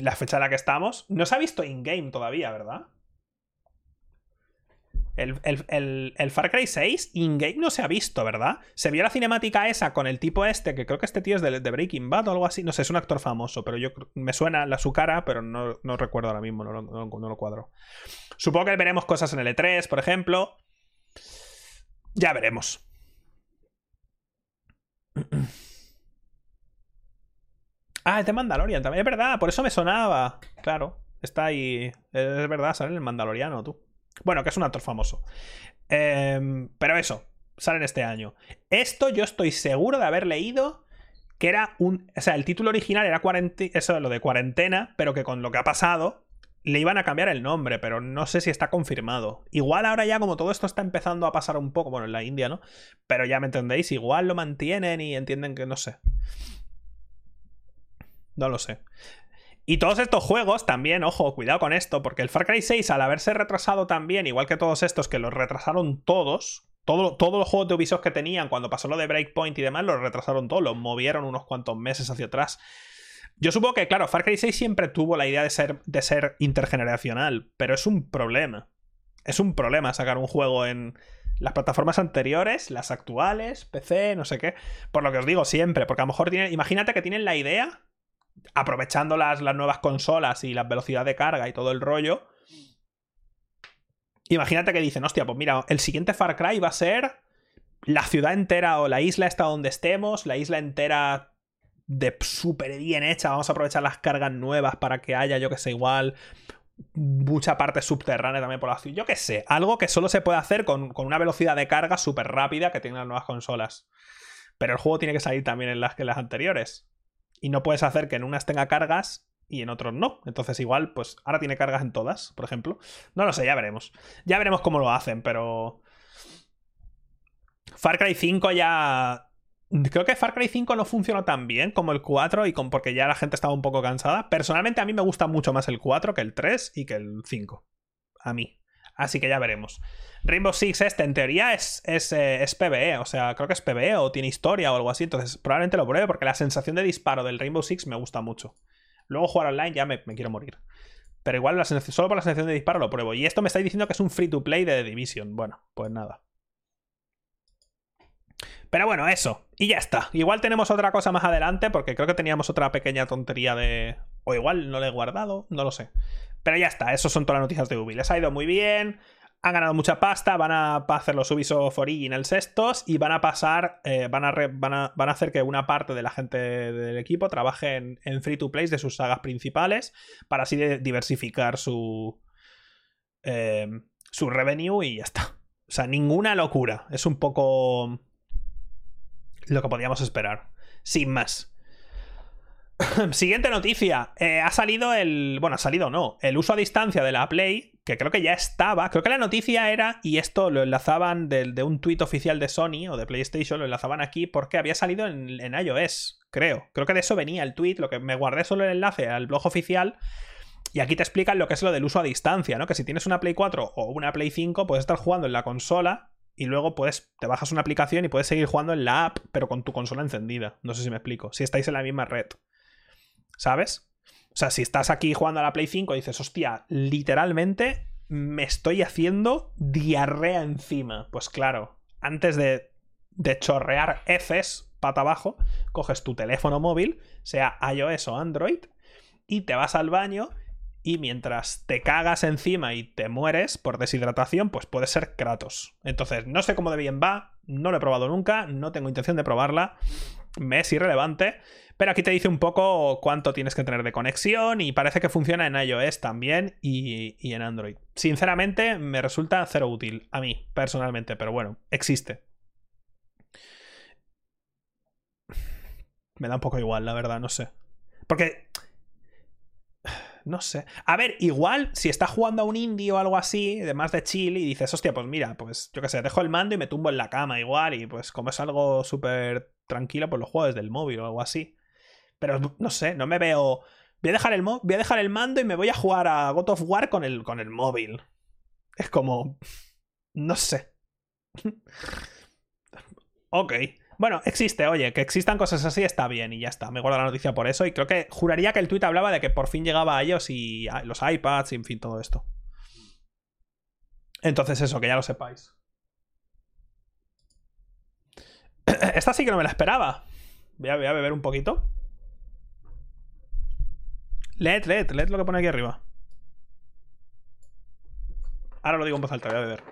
la fecha en la que estamos, no se ha visto in-game todavía, ¿verdad? El, Far Cry 6 in-game no se ha visto, ¿verdad? Se vio la cinemática esa con el tipo este, que creo que este tío es de, Breaking Bad o algo así. No sé, es un actor famoso, pero yo me suena la, su cara, pero no, recuerdo ahora mismo, no, no, lo cuadro. Supongo que veremos cosas en el E3, por ejemplo. Ya veremos. Ah, es de Mandalorian también. Es verdad, por eso me sonaba. Claro, está ahí. Es verdad, sale en el Mandaloriano, tú. Bueno, que es un actor famoso. Em, pero eso, sale este año. Esto yo estoy seguro de haber leído que era un. O sea, el título original era eso, lo de cuarentena, pero que con lo que ha pasado le iban a cambiar el nombre, pero no sé si está confirmado. Igual ahora ya como todo esto está empezando a pasar un poco, bueno, en la India, ¿no? Pero ya me entendéis, igual lo mantienen y entienden que no sé. No lo sé. Y todos estos juegos también, ojo, cuidado con esto, porque el Far Cry 6, al haberse retrasado también, igual que todos estos que los retrasaron todos, todo, todos los juegos de Ubisoft que tenían cuando pasó lo de Breakpoint y demás, los retrasaron todos, los movieron unos cuantos meses hacia atrás. Yo supongo que, claro, Far Cry 6 siempre tuvo la idea de ser, de ser intergeneracional, pero es un problema. Es un problema sacar un juego en las plataformas anteriores, las actuales, PC, no sé qué. Por lo que os digo siempre, porque a lo mejor tienen, imagínate que tienen la idea aprovechando las, las nuevas consolas y la velocidad de carga y todo el rollo, imagínate que dicen, hostia, pues mira, el siguiente Far Cry va a ser la ciudad entera o la isla está donde estemos, la isla entera de súper bien hecha, vamos a aprovechar las cargas nuevas para que haya, yo que sé, igual mucha parte subterránea también por la ciudad, yo que sé, algo que solo se puede hacer con, con una velocidad de carga súper rápida que tienen las nuevas consolas. Pero el juego tiene que salir también en las que las anteriores y no puedes hacer que en unas tenga cargas y en otros no. Entonces igual, pues ahora tiene cargas en todas, por ejemplo. No lo sé, ya veremos. Ya veremos cómo lo hacen, pero... Far Cry 5 ya... Creo que Far Cry 5 no funcionó tan bien como el 4 y con, porque ya la gente estaba un poco cansada. Personalmente a mí me gusta mucho más el 4 que el 3 y que el 5. A mí. Así que ya veremos. Rainbow Six este en teoría es, es, eh, es, PvE, o sea, creo que es PvE o tiene historia o algo así, entonces probablemente lo pruebe porque la sensación de disparo del Rainbow Six me gusta mucho. Luego jugar online ya me, quiero morir. Pero igual la solo por la sensación de disparo lo pruebo. Y esto me estáis diciendo que es un free to play de The Division. Bueno, pues nada. Pero bueno, eso. Y ya está. Igual tenemos otra cosa más adelante, porque creo que teníamos otra pequeña tontería de. O igual no le he guardado, no lo sé. Pero ya está, eso son todas las noticias de Ubi. Les ha ido muy bien han ganado mucha pasta, van a hacer los Ubisoft Originals estos y van a pasar, eh, van, a van, a, van, a hacer que una parte de la gente del equipo trabaje en, free to play de sus sagas principales para así diversificar su, eh, su revenue y ya está. O sea, ninguna locura. Es un poco lo que podíamos esperar. Sin más. Siguiente noticia. Eh, ha salido el. Bueno, ha salido no. El uso a distancia de la Play que creo que ya estaba. Creo que la noticia era, y esto lo enlazaban de, un tuit oficial de Sony o de PlayStation, lo enlazaban aquí porque había salido en, iOS, creo. Creo que de eso venía el tweet, lo que me guardé solo el enlace al blog oficial. Y aquí te explican lo que es lo del uso a distancia, ¿no? Que si tienes una Play 4 o una Play 5, puedes estar jugando en la consola y luego puedes, te bajas una aplicación y puedes seguir jugando en la app, pero con tu consola encendida. No sé si me explico. Si estáis en la misma red. ¿Sabes? O sea, si estás aquí jugando a la Play 5 y dices, hostia, literalmente me estoy haciendo diarrea encima. Pues claro, antes de, de chorrear heces pata abajo, coges tu teléfono móvil, sea iOS o Android, y te vas al baño y mientras te cagas encima y te mueres por deshidratación, pues puede ser Kratos. Entonces, no sé cómo de bien va, no lo he probado nunca, no tengo intención de probarla, me es irrelevante, pero aquí te dice un poco cuánto tienes que tener de conexión y parece que funciona en iOS también y, en Android. Sinceramente, me resulta cero útil a mí, personalmente, pero bueno, existe. Me da un poco igual, la verdad, no sé. Porque... No sé. A ver, igual si está jugando a un indie o algo así, de más de chill, y dices, hostia, pues mira, pues yo qué sé, dejo el mando y me tumbo en la cama igual, y pues como es algo súper tranquilo, pues lo juego desde el móvil o algo así. Pero no sé, no me veo. Voy a dejar el, voy a dejar el mando y me voy a jugar a God of War con el, con el móvil. Es como. No sé. ok. Bueno, existe, oye, que existan cosas así está bien y ya está. Me guardo la noticia por eso y creo que juraría que el tweet hablaba de que por fin llegaba a ellos y los iPads y en fin, todo esto. Entonces eso, que ya lo sepáis. Esta sí que no me la esperaba. voy a beber un poquito. Led, led, led lo que pone aquí arriba. Ahora lo digo en voz alta, voy a beber.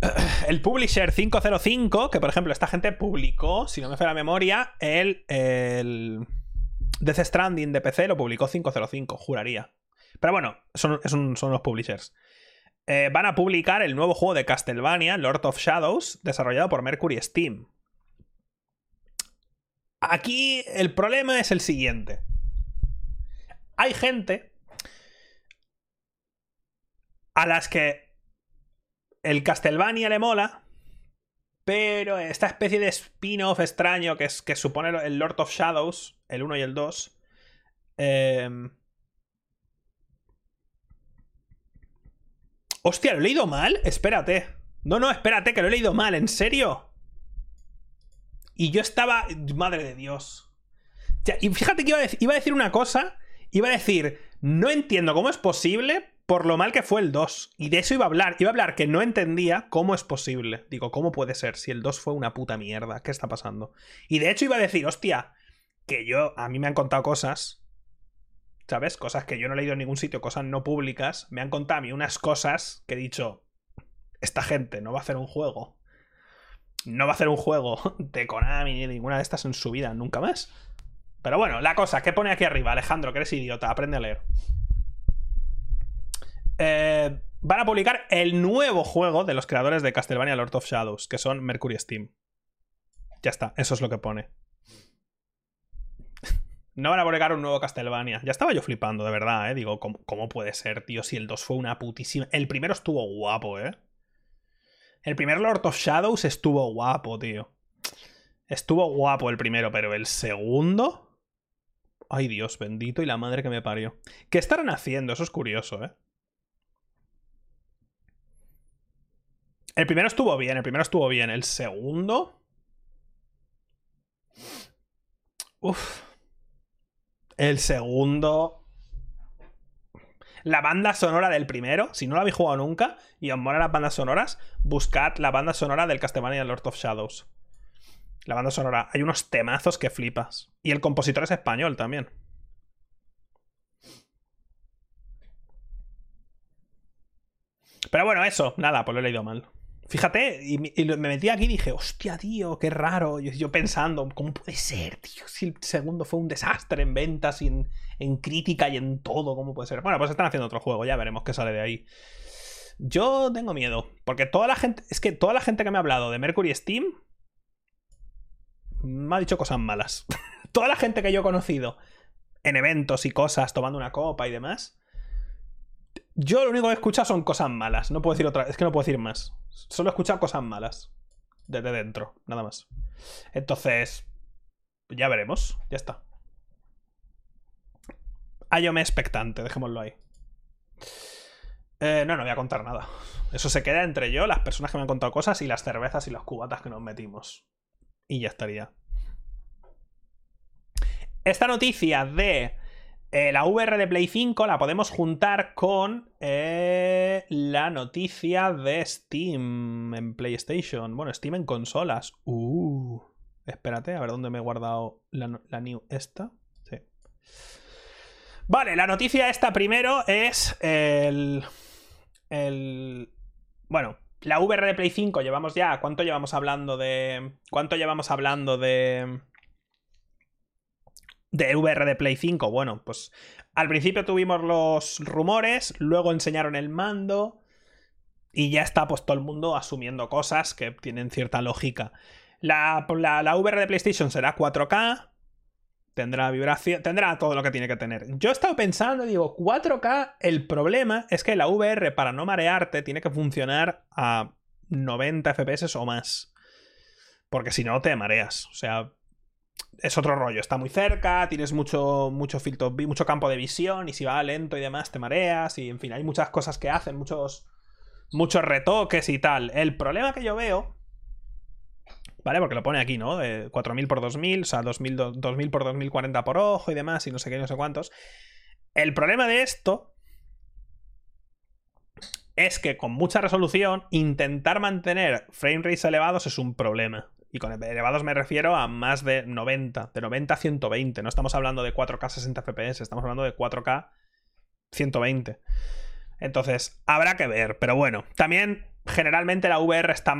El Publisher 505, que por ejemplo esta gente publicó, si no me falla la memoria, el, el Death Stranding de PC lo publicó 505, juraría. Pero bueno, son, los publishers. Eh, van a publicar el nuevo juego de Castlevania, Lord of Shadows, desarrollado por Mercury Steam. Aquí el problema es el siguiente. Hay gente a las que el Castlevania le mola, pero esta especie de spin-off extraño que, es, que supone el Lord of Shadows, el 1 y el 2, eh, Hostia, ¿lo he leído mal? Espérate. No, no, espérate, que lo he leído mal, ¿en serio? Y yo estaba... Madre de Dios. y fíjate que iba a, iba a decir una cosa. Iba a decir, no entiendo cómo es posible por lo mal que fue el 2. Y de eso iba a hablar. Iba a hablar que no entendía cómo es posible. Digo, ¿cómo puede ser si el 2 fue una puta mierda? ¿Qué está pasando? Y de hecho iba a decir, hostia, que yo, a mí me han contado cosas ¿sabes? Cosas que yo no he leído en ningún sitio, cosas no públicas. Me han contado a mí unas cosas que he dicho, esta gente no va a hacer un juego. No va a hacer un juego de Konami ni ninguna de estas en su vida, nunca más. Pero bueno, la cosa, ¿qué pone aquí arriba? Alejandro, que eres idiota, aprende a leer. eh, van a publicar el nuevo juego de los creadores de Castlevania Lord of Shadows, que son Mercury Steam. Ya está, eso es lo que pone. No van a publicar un nuevo Castlevania. Ya estaba yo flipando, de verdad, ¿eh? Digo, ¿cómo, ¿cómo, puede ser, tío? Si el 2 fue una putísima... El primero estuvo guapo, ¿eh? El primer Lord of Shadows estuvo guapo, tío. Estuvo guapo el primero, pero el segundo... Ay, Dios bendito y la madre que me parió. ¿Qué estarán haciendo? Eso es curioso, ¿eh? El primero estuvo bien, el primero estuvo bien. El segundo... Uf. El segundo. La banda sonora del primero, si no la habéis jugado nunca y os mola las bandas sonoras, buscad la banda sonora del Castlevania Lord of Shadows. La banda sonora, hay unos temazos que flipas. Y el compositor es español también. Pero bueno, eso, nada, pues lo he leído mal. Fíjate, y, me metí aquí y dije, hostia, tío, qué raro. Yo, yo, pensando, ¿cómo puede ser, tío? Si el segundo fue un desastre en ventas y en, en, crítica y en todo, ¿cómo puede ser? Bueno, pues están haciendo otro juego, ya veremos qué sale de ahí. Yo tengo miedo, porque toda la gente, es que toda la gente que me ha hablado de Mercury Steam me ha dicho cosas malas. toda la gente que yo he conocido en eventos y cosas, tomando una copa y demás, yo lo único que he escuchado son cosas malas. No puedo decir otra, es que no puedo decir más. Solo he escuchado cosas malas. Desde dentro, nada más. Entonces, ya veremos. Ya está. Ayome expectante, dejémoslo ahí. Eh, no, no voy a contar nada. Eso se queda entre yo, las personas que me han contado cosas y las cervezas y los cubatas que nos metimos. Y ya estaría. Esta noticia de eh, la VR de Play 5 la podemos juntar con eh, la noticia de Steam en PlayStation. Bueno, Steam en consolas. Uh, espérate, a ver dónde me he guardado la, la new esta. Sí. Vale, la noticia esta primero es el... El... Bueno, la VR de Play 5 llevamos ya... ¿Cuánto llevamos hablando de... ¿Cuánto llevamos hablando de de VR de Play 5. Bueno, pues al principio tuvimos los rumores, luego enseñaron el mando y ya está pues todo el mundo asumiendo cosas que tienen cierta lógica. La, la, VR de PlayStation será 4K, tendrá vibración, tendrá todo lo que tiene que tener. Yo he estado pensando, digo, 4K, el problema es que la VR para no marearte tiene que funcionar a 90 FPS o más. Porque si no te mareas. O sea, es otro rollo. Está muy cerca, tienes mucho, mucho filtro, mucho campo de visión y si va lento y demás te mareas y en fin, hay muchas cosas que hacen, muchos, muchos retoques y tal. El problema que yo veo, ¿vale? Porque lo pone aquí, ¿no? De 4000 por 2000, o sea, 2000, 2000 por 2040 por ojo y demás y no sé qué, no sé cuántos. El problema de esto es que con mucha resolución intentar mantener frame rates elevados es un problema. Y con elevados me refiero a más de 90, de 90 a 120. No estamos hablando de 4K 60 FPS, estamos hablando de 4K 120. Entonces, habrá que ver, pero bueno, también generalmente la VR está,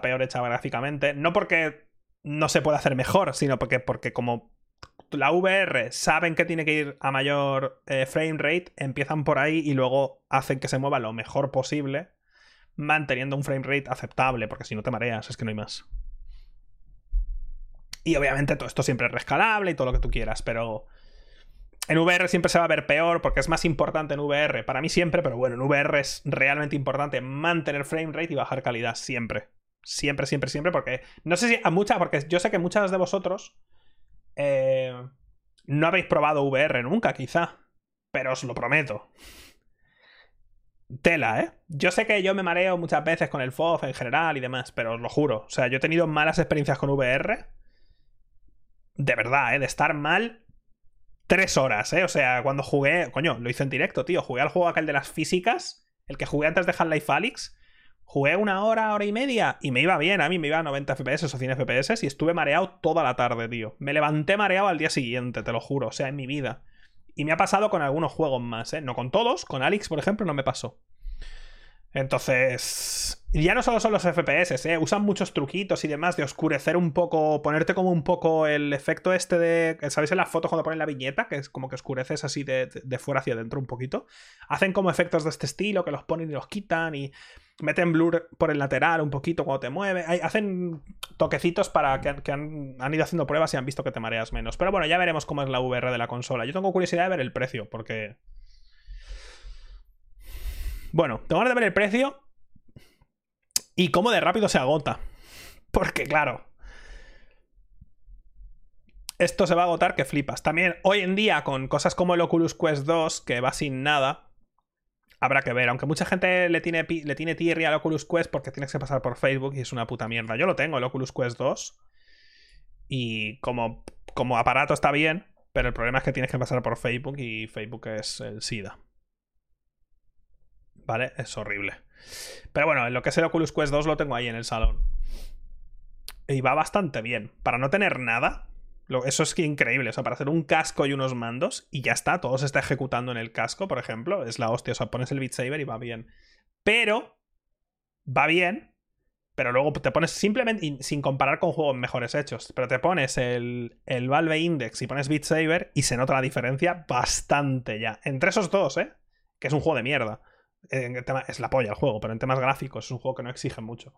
peor hecha gráficamente, no porque no se pueda hacer mejor, sino porque, porque como la VR saben que tiene que ir a mayor eh, frame rate, empiezan por ahí y luego hacen que se mueva lo mejor posible, manteniendo un frame rate aceptable, porque si no te mareas, es que no hay más. Y obviamente todo esto siempre es rescalable y todo lo que tú quieras, pero en VR siempre se va a ver peor porque es más importante en VR, para mí siempre, pero bueno, en VR es realmente importante mantener frame rate y bajar calidad siempre. Siempre, siempre, siempre, porque no sé si a muchas, porque yo sé que muchas de vosotros eh, no habéis probado VR nunca, quizá, pero os lo prometo. Tela, ¿eh? Yo sé que yo me mareo muchas veces con el FOV en general y demás, pero os lo juro. O sea, yo he tenido malas experiencias con VR de verdad, ¿eh? De estar mal tres horas, ¿eh? O sea, cuando jugué, coño, lo hice en directo, tío. Jugué al juego aquel de las físicas, el que jugué antes de Half-Life Alyx. Jugué una hora, hora y media y me iba bien, a mí me iba a 90 FPS o 100 FPS y estuve mareado toda la tarde, tío. Me levanté mareado al día siguiente, te lo juro, o sea, en mi vida. Y me ha pasado con algunos juegos más, ¿eh? No con todos, con Alex, por ejemplo, no me pasó. Entonces, ya no solo son los FPS, ¿eh? usan muchos truquitos y demás de oscurecer un poco, ponerte como un poco el efecto este de, ¿sabéis en las fotos cuando ponen la viñeta? Que es como que oscureces así de, de fuera hacia adentro un poquito. Hacen como efectos de este estilo que los ponen y los quitan y meten blur por el lateral un poquito cuando te mueve. Hacen toquecitos para que, han, han, ido haciendo pruebas y han visto que te mareas menos. Pero bueno, ya veremos cómo es la VR de la consola. Yo tengo curiosidad de ver el precio, porque bueno, tengo ganas de ver el precio y cómo de rápido se agota. Porque, claro, esto se va a agotar que flipas. También hoy en día, con cosas como el Oculus Quest 2, que va sin nada, habrá que ver. Aunque mucha gente le tiene, le tiene tierra al Oculus Quest porque tienes que pasar por Facebook y es una puta mierda. Yo lo tengo, el Oculus Quest 2. Y como, como aparato está bien, pero el problema es que tienes que pasar por Facebook y Facebook es el SIDA. ¿vale? Es horrible. Pero bueno, en lo que es el Oculus Quest 2 lo tengo ahí en el salón. Y va bastante bien. Para no tener nada, eso es increíble. O sea, para hacer un casco y unos mandos y ya está, todo se está ejecutando en el casco, por ejemplo. Es la hostia. O sea, pones el Beat Saber y va bien. Pero, va bien. Pero luego te pones simplemente, sin comparar con juegos mejores hechos, pero te pones el, el Valve Index y pones Beat Saber y se nota la diferencia bastante ya. Entre esos dos, ¿eh? Que es un juego de mierda es la polla el juego, pero en temas gráficos es un juego que no exige mucho.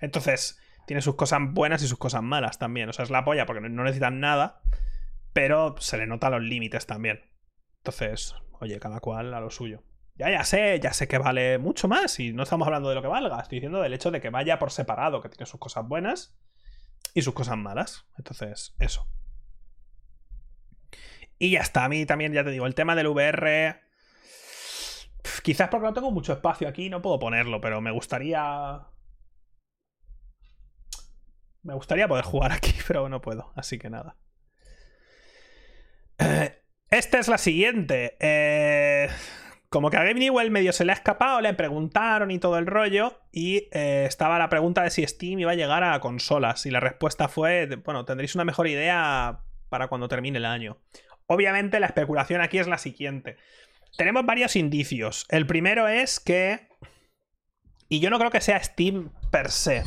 Entonces, tiene sus cosas buenas y sus cosas malas también. O sea, es la polla porque no necesitan nada, pero se le nota los límites también. Entonces, oye, cada cual a lo suyo. Ya, ya sé, ya sé que vale mucho más y no estamos hablando de lo que valga, estoy diciendo del hecho de que vaya por separado, que tiene sus cosas buenas y sus cosas malas. Entonces, eso. Y ya está, a mí también, ya te digo, el tema del VR Quizás porque no tengo mucho espacio aquí, no puedo ponerlo, pero me gustaría. Me gustaría poder jugar aquí, pero no puedo, así que nada. Eh, esta es la siguiente. Eh, como que a Game Newell medio se le ha escapado, le preguntaron y todo el rollo, y eh, estaba la pregunta de si Steam iba a llegar a consolas, y la respuesta fue, bueno, tendréis una mejor idea para cuando termine el año. Obviamente la especulación aquí es la siguiente tenemos varios indicios. El primero es que. Y yo no creo que sea Steam per se.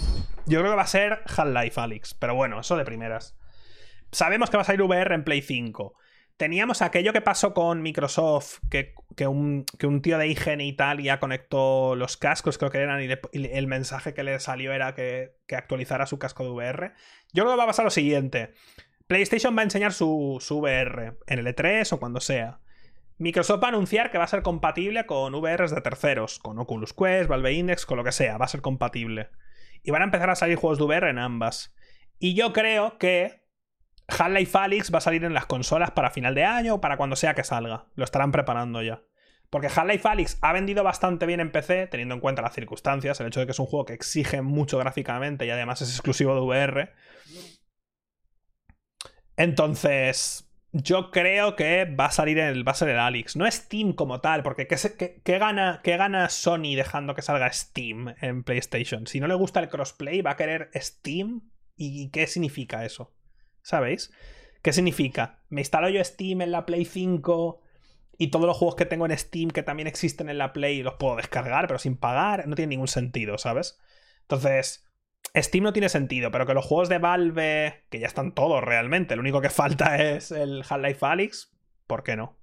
Yo creo que va a ser Half-Life Alyx. Pero bueno, eso de primeras. Sabemos que va a salir VR en Play 5. Teníamos aquello que pasó con Microsoft, que, un, tío de IGN Italia conectó los cascos, creo que eran, y, el mensaje que le salió era que, que, actualizara su casco de VR. Yo creo que va a pasar lo siguiente. PlayStation va a enseñar su, su VR en el E3 o cuando sea. Microsoft va a anunciar que va a ser compatible con VRs de terceros, con Oculus Quest, Valve Index, con lo que sea, va a ser compatible. Y van a empezar a salir juegos de VR en ambas. Y yo creo que Half-Life Alyx va a salir en las consolas para final de año o para cuando sea que salga. Lo estarán preparando ya. Porque Half-Life Alyx ha vendido bastante bien en PC, teniendo en cuenta las circunstancias, el hecho de que es un juego que exige mucho gráficamente y además es exclusivo de VR. Entonces, yo creo que va a salir el, va a ser el Alex. No Steam como tal, porque ¿qué, gana, ¿qué gana Sony dejando que salga Steam en PlayStation? Si no le gusta el crossplay, va a querer Steam. ¿Y qué significa eso? ¿Sabéis? ¿Qué significa? Me instalo yo Steam en la Play 5 y todos los juegos que tengo en Steam que también existen en la Play los puedo descargar, pero sin pagar. No tiene ningún sentido, ¿sabes? Entonces, Steam no tiene sentido, pero que los juegos de Valve, que ya están todos realmente, lo único que falta es el Half-Life Alyx, ¿por qué no?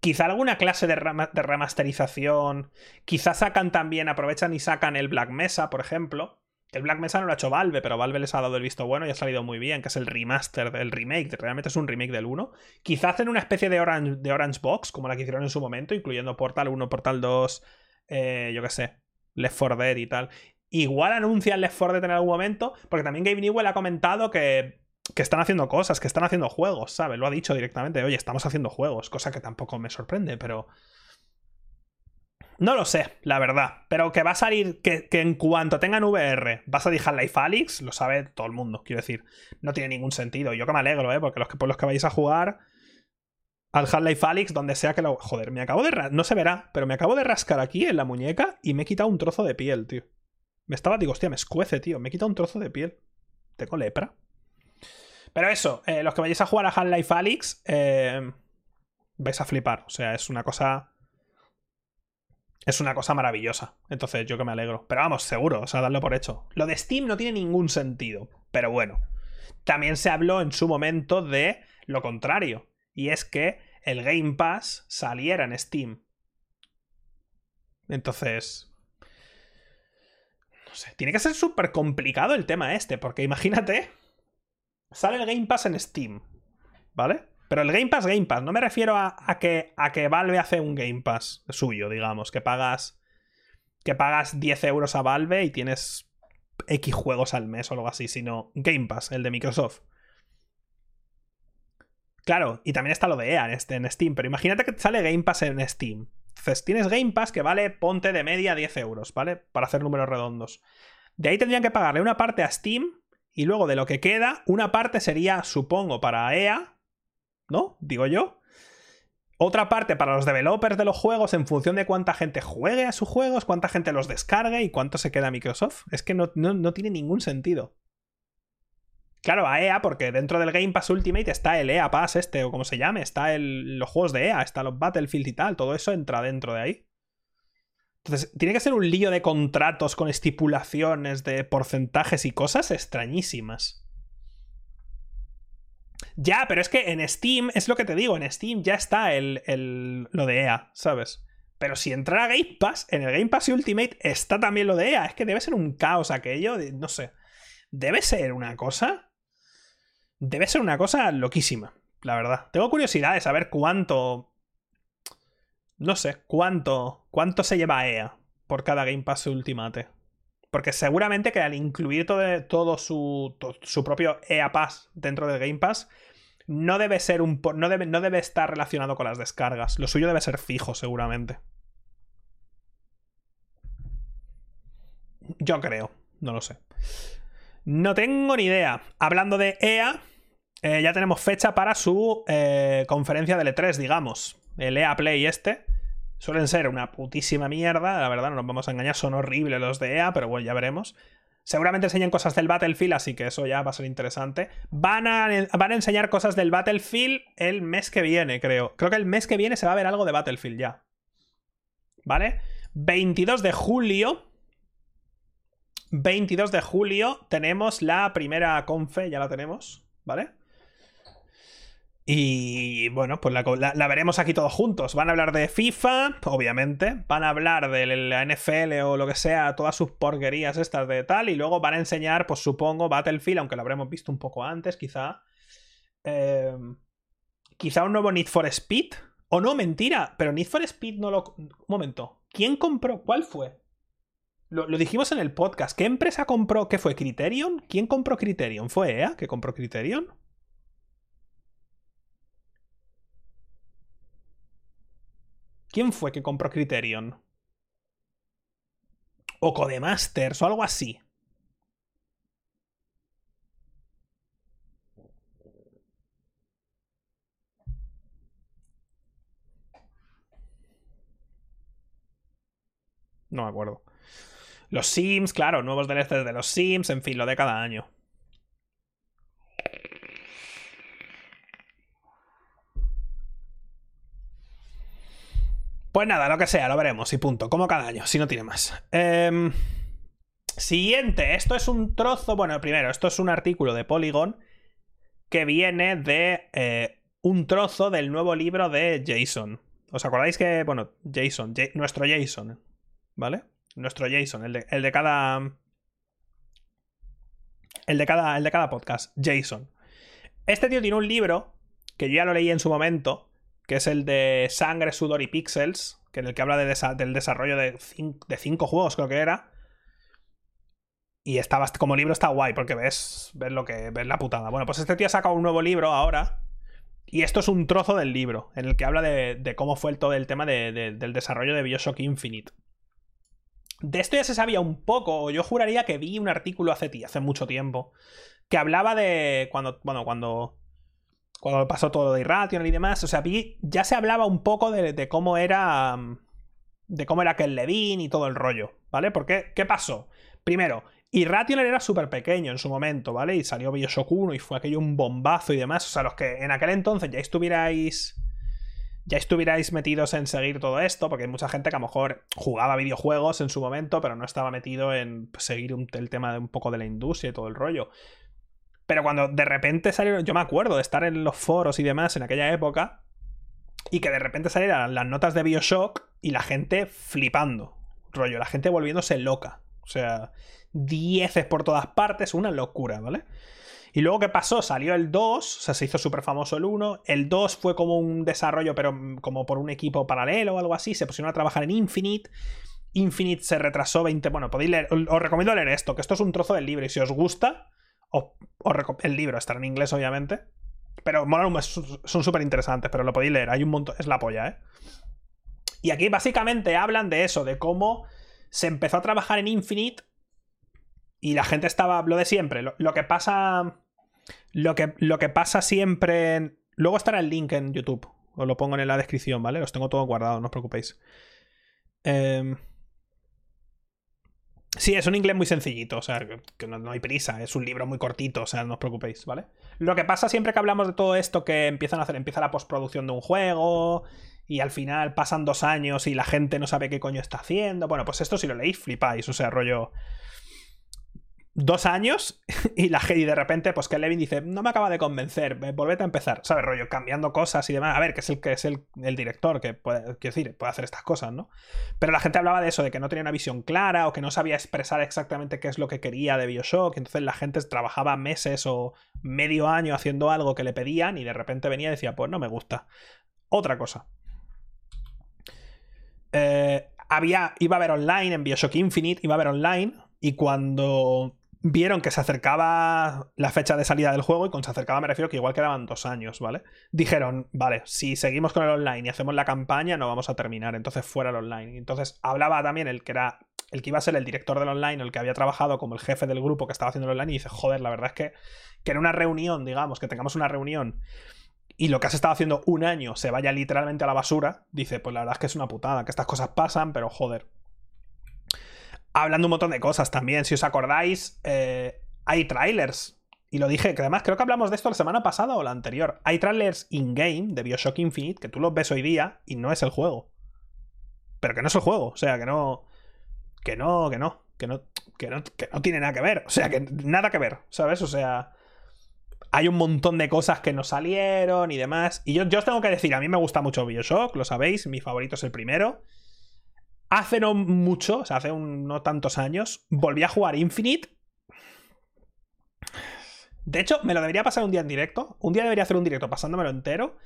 Quizá alguna clase de, remasterización. Quizá sacan también, aprovechan y sacan el Black Mesa, por ejemplo. El Black Mesa no lo ha hecho Valve, pero Valve les ha dado el visto bueno y ha salido muy bien, que es el remaster del remake. Realmente es un remake del 1. Quizá hacen una especie de Orange, Box, como la que hicieron en su momento, incluyendo Portal 1, Portal 2, eh, yo qué sé, Left 4 Dead y tal. Igual anuncian Left 4 Dead en algún momento, porque también Gabe Newell ha comentado que, que están haciendo cosas, que están haciendo juegos, ¿sabes? Lo ha dicho directamente, oye, estamos haciendo juegos, cosa que tampoco me sorprende, pero... No lo sé, la verdad. Pero que va a salir, que, en cuanto tengan VR va a salir Half-Life Alyx, lo sabe todo el mundo, quiero decir. No tiene ningún sentido. Yo que me alegro, ¿eh? Porque los que, por los que vais a jugar al Half-Life Alyx, donde sea que lo... Joder, me acabo de... No se verá, pero me acabo de rascar aquí en la muñeca y me he quitado un trozo de piel, tío. Me estaba, digo, hostia, me escuece, tío. Me he quitado un trozo de piel. Tengo lepra. Pero eso, eh, los que vayáis a jugar a Half-Life Alyx, eh, vais a flipar. O sea, es una cosa. es una cosa maravillosa. Entonces, yo que me alegro. Pero vamos, seguro, o sea, darlo por hecho. Lo de Steam no tiene ningún sentido, pero bueno. También se habló en su momento de lo contrario, y es que el Game Pass saliera en Steam. Entonces... No sé, tiene que ser súper complicado el tema este, porque imagínate, sale el Game Pass en Steam, ¿vale? Pero el Game Pass, Game Pass, no me refiero a, que, a que Valve hace un Game Pass suyo, digamos, que pagas, que pagas 10 euros a Valve y tienes X juegos al mes o algo así, sino Game Pass, el de Microsoft. Claro, y también está lo de EA este, en Steam, pero imagínate que sale Game Pass en Steam. Entonces, tienes Game Pass que vale, ponte de media 10 euros, ¿vale? Para hacer números redondos. De ahí tendrían que pagarle una parte a Steam y luego de lo que queda, una parte sería, supongo, para EA, ¿no? Digo yo. Otra parte para los developers de los juegos en función de cuánta gente juegue a sus juegos, cuánta gente los descargue y cuánto se queda Microsoft. Es que no, tiene ningún sentido. Claro, a EA, porque dentro del Game Pass Ultimate está el EA Pass este, o como se llame, está el, los juegos de EA, está los Battlefield y tal, todo eso entra dentro de ahí. Entonces, tiene que ser un lío de contratos con estipulaciones de porcentajes y cosas extrañísimas. Ya, pero es que en Steam, es lo que te digo, en Steam ya está el, lo de EA, ¿sabes? Pero si entrara Game Pass, en el Game Pass Ultimate está también lo de EA. Es que debe ser un caos aquello, no sé. Debe ser una cosa... Debe ser una cosa loquísima, la verdad. Tengo curiosidad de saber cuánto... No sé, cuánto... ¿Cuánto se lleva EA por cada Game Pass Ultimate? Porque seguramente que al incluir todo, su, su, propio EA Pass dentro del Game Pass, no debe ser un. No debe, no debe estar relacionado con las descargas. Lo suyo debe ser fijo, seguramente. Yo creo. No lo sé. No tengo ni idea. Hablando de EA, eh, ya tenemos fecha para su eh, conferencia de E3, digamos. El EA Play este Suelen ser una putísima mierda, la verdad, no nos vamos a engañar, son horribles los de EA, pero bueno, ya veremos. Seguramente enseñan cosas del Battlefield, así que eso ya va a ser interesante. Van a, van a enseñar cosas del Battlefield el mes que viene, creo. Creo que el mes que viene se va a ver algo de Battlefield ya. ¿Vale? 22 de julio. 22 de julio tenemos la primera confe, ya la tenemos, ¿vale? Y bueno, pues la, veremos aquí todos juntos. Van a hablar de FIFA, obviamente. Van a hablar de la NFL o lo que sea, todas sus porquerías estas de tal. Y luego van a enseñar, pues supongo, Battlefield, aunque lo habremos visto un poco antes, quizá. Em, quizá un nuevo Need for Speed. O no, mentira. Pero Need for Speed no lo. Un momento. ¿Quién compró? ¿Cuál fue? Lo, dijimos en el podcast. ¿Qué empresa compró? ¿Qué fue? ¿Criterion? ¿Quién compró Criterion? ¿Fue EA que compró Criterion? ¿Quién fue que compró Criterion? O Codemasters o algo así. No me acuerdo. Los Sims, claro, nuevos DLCs de los Sims, en fin, lo de cada año. Pues nada, lo que sea, lo veremos y punto. Como cada año, si no tiene más. Em, siguiente, esto es un trozo. Bueno, primero, esto es un artículo de Polygon que viene de eh, un trozo del nuevo libro de Jason. ¿Os acordáis que, bueno, Jason, nuestro Jason, ¿vale? Nuestro Jason, el de, el de cada. El de cada, el de cada podcast, Jason. Este tío tiene un libro que yo ya lo leí en su momento, que es el de Sangre, Sudor y Pixels, que en el que habla del desarrollo de, cinco juegos, creo que era. Y estaba, como libro está guay, porque ves, ves lo que. ves la putada. Bueno, pues este tío ha sacado un nuevo libro ahora. Y esto es un trozo del libro, en el que habla de, cómo fue todo el tema del desarrollo de Bioshock Infinite. De esto ya se sabía un poco, yo juraría que vi un artículo hace, hace mucho tiempo, que hablaba de cuando, bueno, cuando cuando pasó todo de Irrational y demás, o sea, ya se hablaba un poco de, cómo era. de cómo era aquel Levin y todo el rollo, ¿vale? Porque, ¿qué pasó? Primero, Irrational era súper pequeño en su momento, ¿vale? Y salió Bioshock 1 y fue aquello un bombazo y demás. O sea, los que en aquel entonces ya estuvierais. Ya estuvierais metidos en seguir todo esto, porque hay mucha gente que a lo mejor jugaba videojuegos en su momento, pero no estaba metido en seguir el tema de un poco de la industria y todo el rollo. Pero cuando de repente salieron, yo me acuerdo de estar en los foros y demás en aquella época, y que de repente salieran las notas de Bioshock y la gente flipando. Rollo, la gente volviéndose loca. O sea, dieces por todas partes, una locura, ¿vale? Y luego, ¿qué pasó? Salió el 2, o sea, se hizo súper famoso el 1. El 2 fue como un desarrollo, pero como por un equipo paralelo o algo así. Se pusieron a trabajar en Infinite. Infinite se retrasó 20. Bueno, podéis leer. Os recomiendo leer esto, que esto es un trozo del libro. Y si os gusta, el libro estará en inglés, obviamente. Pero son súper interesantes, pero lo podéis leer. Hay un montón. Es la polla, ¿eh? Y aquí básicamente hablan de eso, de cómo se empezó a trabajar en Infinite y la gente estaba, lo de siempre, lo, que pasa, lo que, lo que pasa siempre, luego estará el link en YouTube, os lo pongo en la descripción, ¿vale? Los tengo todo guardado, no os preocupéis. Em, sí, es un inglés muy sencillito, o sea, que no, hay prisa, es un libro muy cortito, o sea, no os preocupéis, ¿vale? Lo que pasa siempre que hablamos de todo esto, que empiezan a hacer, empieza la postproducción de un juego, y al final pasan dos años y la gente no sabe qué coño está haciendo. Bueno, pues esto si lo leéis, flipáis, o sea, rollo dos años y, la, y de repente, pues que Levin dice, no me acaba de convencer, volvete a empezar, ¿sabes? Rollo, cambiando cosas y demás. A ver, que es el que es el, director, que puede, quiero decir, puede hacer estas cosas, ¿no? Pero la gente hablaba de eso, de que no tenía una visión clara o que no sabía expresar exactamente qué es lo que quería de Bioshock. Entonces la gente trabajaba meses o medio año haciendo algo que le pedían y de repente venía y decía, pues no me gusta. Otra cosa. Eh, había, iba a haber online en Bioshock Infinite, iba a haber online y cuando vieron que se acercaba la fecha de salida del juego, y con se acercaba me refiero que igual quedaban dos años, ¿vale? Dijeron, vale, si seguimos con el online y hacemos la campaña, no vamos a terminar, entonces fuera el online. Entonces hablaba también el que era el que iba a ser el director del online, el que había trabajado como el jefe del grupo que estaba haciendo el online, y dice, joder, la verdad es que, que en una reunión, digamos, que tengamos una reunión y lo que has estado haciendo un año se vaya literalmente a la basura, dice, pues la verdad es que es una putada, que estas cosas pasan, pero joder, hablando un montón de cosas también. Si os acordáis, eh, hay trailers. Y lo dije, que además creo que hablamos de esto la semana pasada o la anterior. Hay trailers in-game de Bioshock Infinite que tú los ves hoy día y no es el juego. Pero que no es el juego. O sea, que no. Que no, que no. Que no, que no, que no tiene nada que ver. O sea, que nada que ver. ¿Sabes? O sea. Hay un montón de cosas que no salieron y demás. Y yo, yo os tengo que decir, a mí me gusta mucho Bioshock, lo sabéis. Mi favorito es el primero. Hace no mucho, o sea, hace no tantos años, volví a jugar Infinite. De hecho, me lo debería pasar un día en directo. Un día debería hacer un directo pasándomelo entero.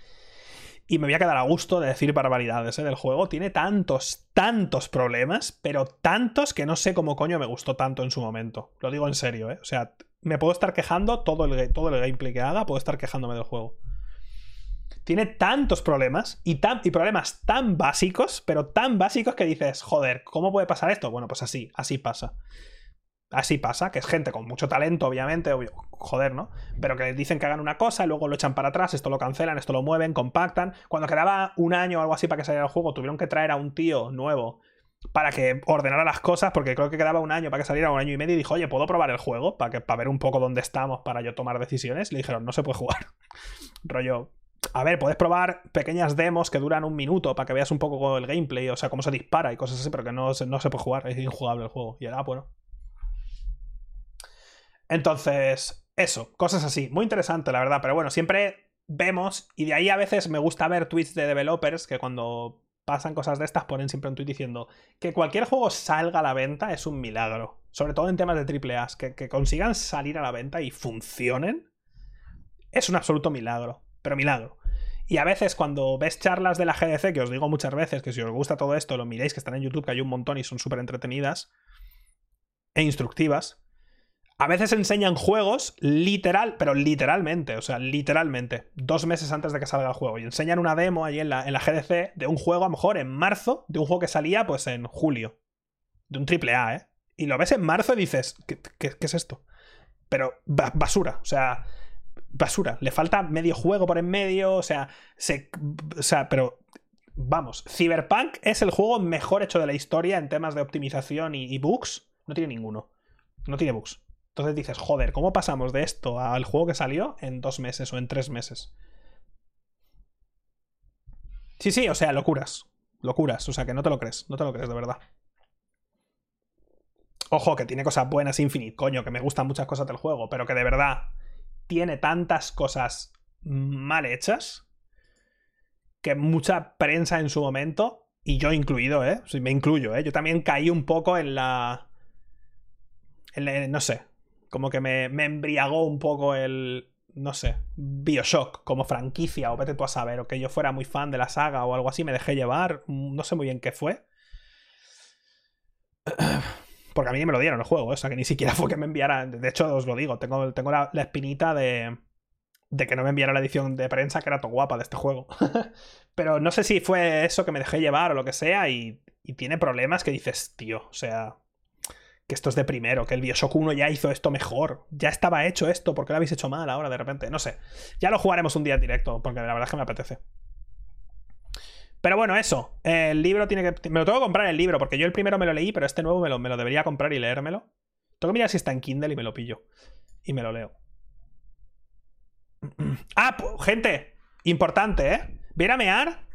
Y me voy a quedar a gusto de decir barbaridades ¿eh? del juego. Tiene tantos, tantos problemas, pero tantos que no sé cómo coño me gustó tanto en su momento. Lo digo en serio, ¿eh? O sea, me puedo estar quejando todo el, todo el gameplay que haga, puedo estar quejándome del juego tiene tantos problemas y, y problemas tan básicos, pero tan básicos que dices, joder, ¿cómo puede pasar esto? Bueno, pues así, así pasa. Así pasa, que es gente con mucho talento, obviamente, obvio, joder, ¿no? Pero que dicen que hagan una cosa, luego lo echan para atrás, esto lo cancelan, esto lo mueven, compactan. Cuando quedaba un año o algo así para que saliera el juego, tuvieron que traer a un tío nuevo para que ordenara las cosas, porque creo que quedaba un año para que saliera un año y medio, y dijo, oye, ¿puedo probar el juego? Para, que, para ver un poco dónde estamos, para yo tomar decisiones. Le dijeron, no se puede jugar. Rollo, a ver, puedes probar pequeñas demos que duran un minuto para que veas un poco el gameplay, o sea, cómo se dispara y cosas así, pero que no, no se puede jugar, es injugable el juego. Y era, bueno. Entonces, eso, cosas así. Muy interesante, la verdad, pero bueno, siempre vemos, y de ahí a veces me gusta ver tweets de developers que cuando pasan cosas de estas ponen siempre un tweet diciendo que cualquier juego salga a la venta es un milagro. Sobre todo en temas de AAA, que consigan salir a la venta y funcionen es un absoluto milagro pero milagro. Y a veces cuando ves charlas de la GDC, que os digo muchas veces que si os gusta todo esto, lo miréis, que están en YouTube, que hay un montón y son súper entretenidas e instructivas. A veces enseñan juegos literal, pero literalmente, o sea, literalmente, dos meses antes de que salga el juego. Y enseñan una demo ahí en la, en la GDC de un juego, a lo mejor en marzo, de un juego que salía pues en julio. De un triple A, ¿eh? Y lo ves en marzo y dices, ¿qué, qué es esto? Pero basura, o sea, basura. Le falta medio juego por en medio, o sea, se, o sea, pero vamos, Cyberpunk es el juego mejor hecho de la historia en temas de optimización y, bugs. No tiene ninguno. No tiene bugs. Entonces dices, joder, ¿cómo pasamos de esto al juego que salió en dos meses o en tres meses? Sí, sí, o sea, locuras. Locuras, o sea, que no te lo crees, no te lo crees de verdad. Ojo, que tiene cosas buenas Infinite, coño, que me gustan muchas cosas del juego, pero que de verdad tiene tantas cosas mal hechas que mucha prensa en su momento, y yo incluido, ¿eh? me incluyo, ¿eh? Yo también caí un poco en la... No sé, como que me, me embriagó un poco el, no sé, Bioshock como franquicia, o vete tú a saber, o que yo fuera muy fan de la saga o algo así, me dejé llevar, no sé muy bien qué fue. Porque a mí me lo dieron el juego, o sea que ni siquiera fue que me enviara. De hecho, os lo digo, tengo, tengo la, espinita de, de que no me enviara la edición de prensa que era todo guapa de este juego. Pero no sé si fue eso que me dejé llevar o lo que sea, y, y tiene problemas que dices, tío, o sea, que esto es de primero, que el Bioshock 1 ya hizo esto mejor. Ya estaba hecho esto, porque lo habéis hecho mal ahora de repente? No sé. Ya lo jugaremos un día en directo, porque la verdad es que me apetece. Pero bueno, eso. El libro tiene que. Me lo tengo que comprar el libro, porque yo el primero me lo leí, pero este nuevo me lo, me lo debería comprar y leérmelo. Tengo que mirar si está en Kindle y me lo pillo. Y me lo leo. Ah, gente. Importante, ¿eh? Voy a mear.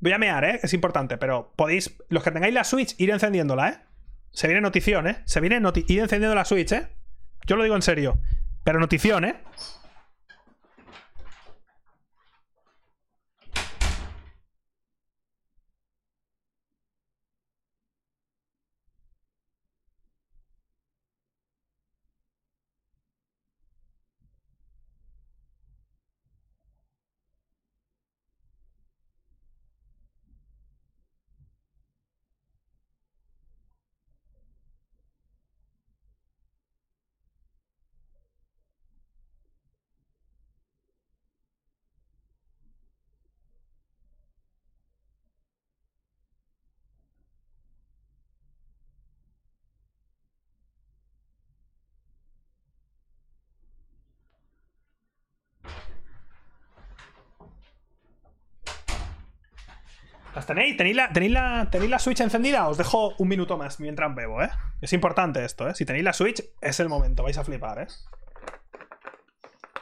Voy a mear, ¿eh? Es importante, pero podéis. Los que tengáis la Switch, ir encendiéndola, ¿eh? Se viene notición, ¿eh? Se viene noti ir encendiendo la Switch, ¿eh? Yo lo digo en serio. Pero notición, ¿eh? ¿Las tenéis? ¿Tenéis la, tenéis, ¿Tenéis la Switch encendida? Os dejo un minuto más mientras bebo, ¿eh? Es importante esto, ¿eh? Si tenéis la Switch, es el momento. Vais a flipar, ¿eh?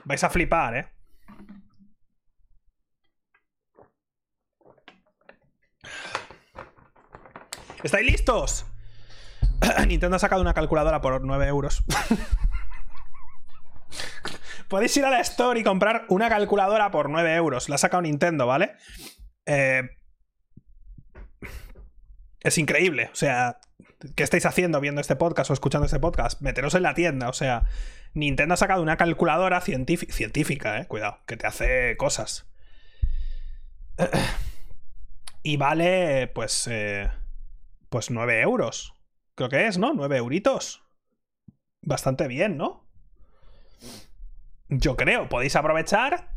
Vais a flipar, ¿eh? ¿Estáis listos? Nintendo ha sacado una calculadora por 9 euros. Podéis ir a la Store y comprar una calculadora por 9 euros. La ha sacado Nintendo, ¿vale? Eh, es increíble. O sea, ¿qué estáis haciendo viendo este podcast o escuchando este podcast? Meteros en la tienda. O sea, Nintendo ha sacado una calculadora científica, eh. Cuidado, que te hace cosas. Y vale, pues. Eh, pues 9 euros. Creo que es, ¿no? 9 euritos. Bastante bien, ¿no? Yo creo, podéis aprovechar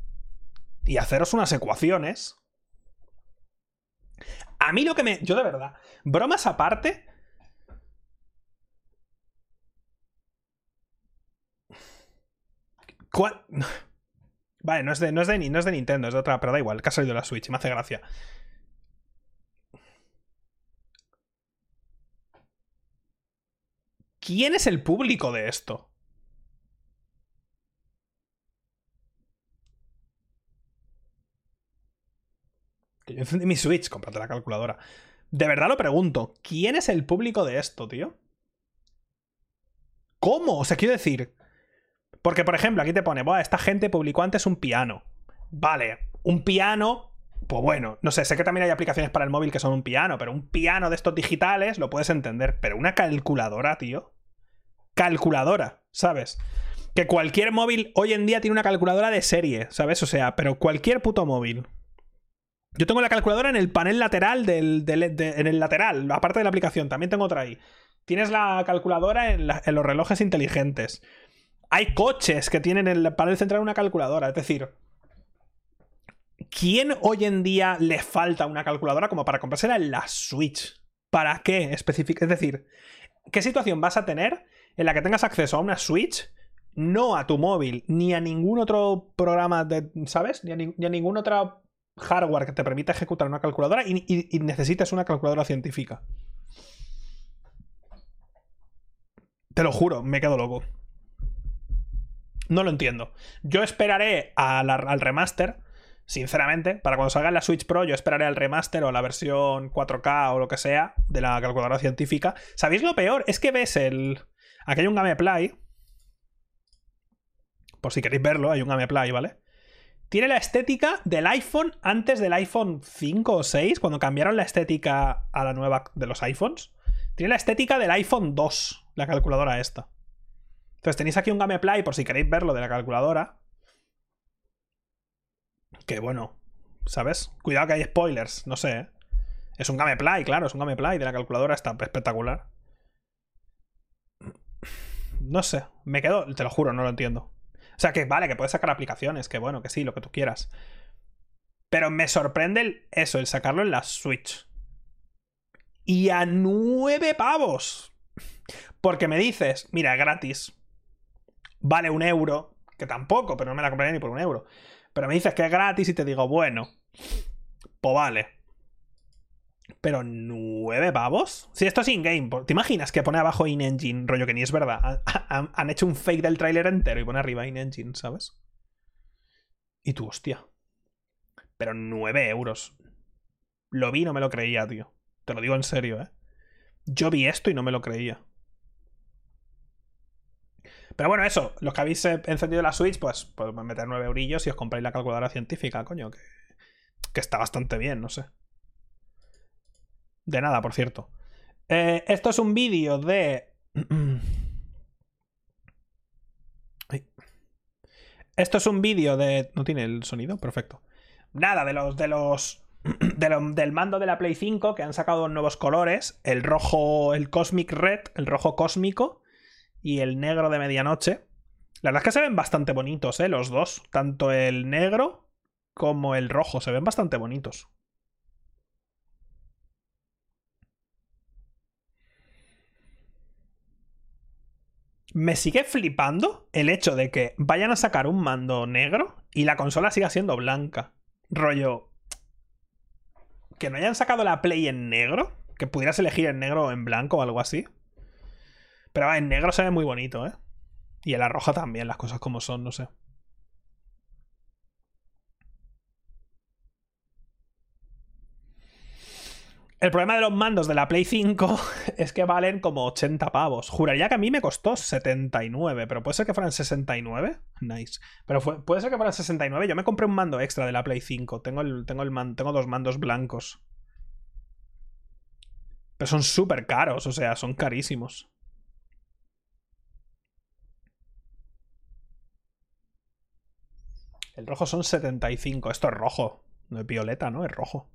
y haceros unas ecuaciones a mí lo que me. Yo de verdad. Bromas aparte. ¿Cuál? Vale, no es, de, no, es de, no es de Nintendo, es de otra, pero da igual, que ha salido la Switch, me hace gracia. ¿Quién es el público de esto? Que yo encendí mi Switch, cómprate la calculadora. De verdad lo pregunto, ¿quién es el público de esto, tío? ¿Cómo? O sea, quiero decir. Porque, por ejemplo, aquí te pone, Buah, esta gente publicó antes un piano. Vale, un piano. Pues bueno, no sé, sé que también hay aplicaciones para el móvil que son un piano, pero un piano de estos digitales lo puedes entender. Pero una calculadora, tío. Calculadora, ¿sabes? Que cualquier móvil hoy en día tiene una calculadora de serie, ¿sabes? O sea, pero cualquier puto móvil. Yo tengo la calculadora en el panel lateral del, en el lateral, aparte de la aplicación, también tengo otra ahí. Tienes la calculadora en, los relojes inteligentes. Hay coches que tienen en el panel central una calculadora. Es decir, ¿quién hoy en día le falta una calculadora como para comprársela en la Switch? ¿Para qué específica? Es decir, ¿qué situación vas a tener en la que tengas acceso a una Switch, no a tu móvil, ni a ningún otro programa de. ¿Sabes? Ni a, ni a ningún otro hardware que te permita ejecutar una calculadora y, necesitas una calculadora científica. Te lo juro, me quedo loco. No lo entiendo. Yo esperaré al remaster Sinceramente, para cuando salga la Switch Pro, yo esperaré al remaster o la versión 4K o lo que sea de la calculadora científica. ¿Sabéis lo peor? Es que ves el. Aquí hay un Gameplay. Por si queréis verlo, hay un Gameplay, ¿vale? Tiene la estética del iPhone antes del iPhone 5 o 6, cuando cambiaron la estética a la nueva de los iPhones. Tiene la estética del iPhone 2, la calculadora esta. Entonces tenéis aquí un Gameplay por si queréis verlo de la calculadora. Que bueno, ¿sabes? Cuidado que hay spoilers, no sé. ¿eh? Es un Gameplay, claro, es un Gameplay de la calculadora, está espectacular. No sé, me quedo, te lo juro, no lo entiendo. O sea, que vale, que puedes sacar aplicaciones, que bueno, que sí, lo que tú quieras. Pero me sorprende eso, el sacarlo en la Switch. Y a nueve pavos. Porque me dices, mira, gratis. Vale un euro. Que tampoco, pero no me la compraré ni por un euro. Pero me dices que es gratis y te digo, bueno, pues vale. Pero nueve pavos. Si esto es in-game, ¿te imaginas que pone abajo in-engine? Rollo que ni es verdad. Han, hecho un fake del tráiler entero y pone arriba in-engine, ¿sabes? Y tú, hostia. Pero nueve euros. Lo vi y no me lo creía, tío. Te lo digo en serio, ¿eh? Yo vi esto y no me lo creía. Pero bueno, eso, los que habéis eh, encendido la Switch, pues podemos meter 9 eurillos y os compráis la calculadora científica, coño, que está bastante bien, no sé. De nada, por cierto. Eh, esto es un vídeo de... Esto es un vídeo de... ¿No tiene el sonido? Perfecto. Nada, de los... De los... del mando de la Play 5 que han sacado nuevos colores. El rojo, el Cosmic Red, el rojo cósmico y el negro de medianoche. La verdad es que se ven bastante bonitos, ¿eh? Los dos. Tanto el negro como el rojo. Se ven bastante bonitos. Me sigue flipando el hecho de que vayan a sacar un mando negro y la consola siga siendo blanca. Rollo. Que no hayan sacado la Play en negro. Que pudieras elegir en negro o en blanco o algo así. Pero en negro se ve muy bonito, ¿eh? Y en la roja también, las cosas como son, no sé. El problema de los mandos de la Play 5 es que valen como 80 pavos. Juraría que a mí me costó 79, pero puede ser que fueran 69. Nice. Pero puede ser que fueran 69. Yo me compré un mando extra de la Play 5. Tengo, el, tengo, el tengo dos mandos blancos. Pero son súper caros, o sea, son carísimos. El rojo son 75. Esto es rojo. No es violeta, ¿no? Es rojo.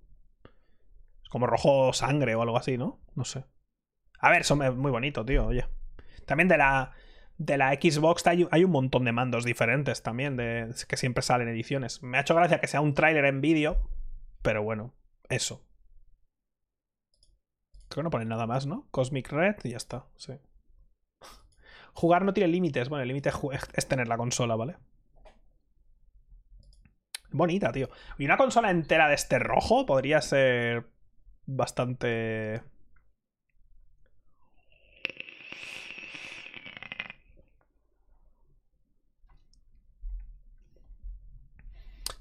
Como rojo sangre o algo así, ¿no? No sé. A ver, son muy bonito, tío, oye. También de la, de la Xbox hay, hay, un montón de mandos diferentes también, de, que siempre salen ediciones. Me ha hecho gracia que sea un tráiler en vídeo, pero bueno, eso. Creo que no ponen nada más, ¿no? Cosmic Red y ya está, sí. Jugar no tiene límites. Bueno, el límite es tener la consola, ¿vale? Bonita, tío. Y una consola entera de este rojo podría ser bastante...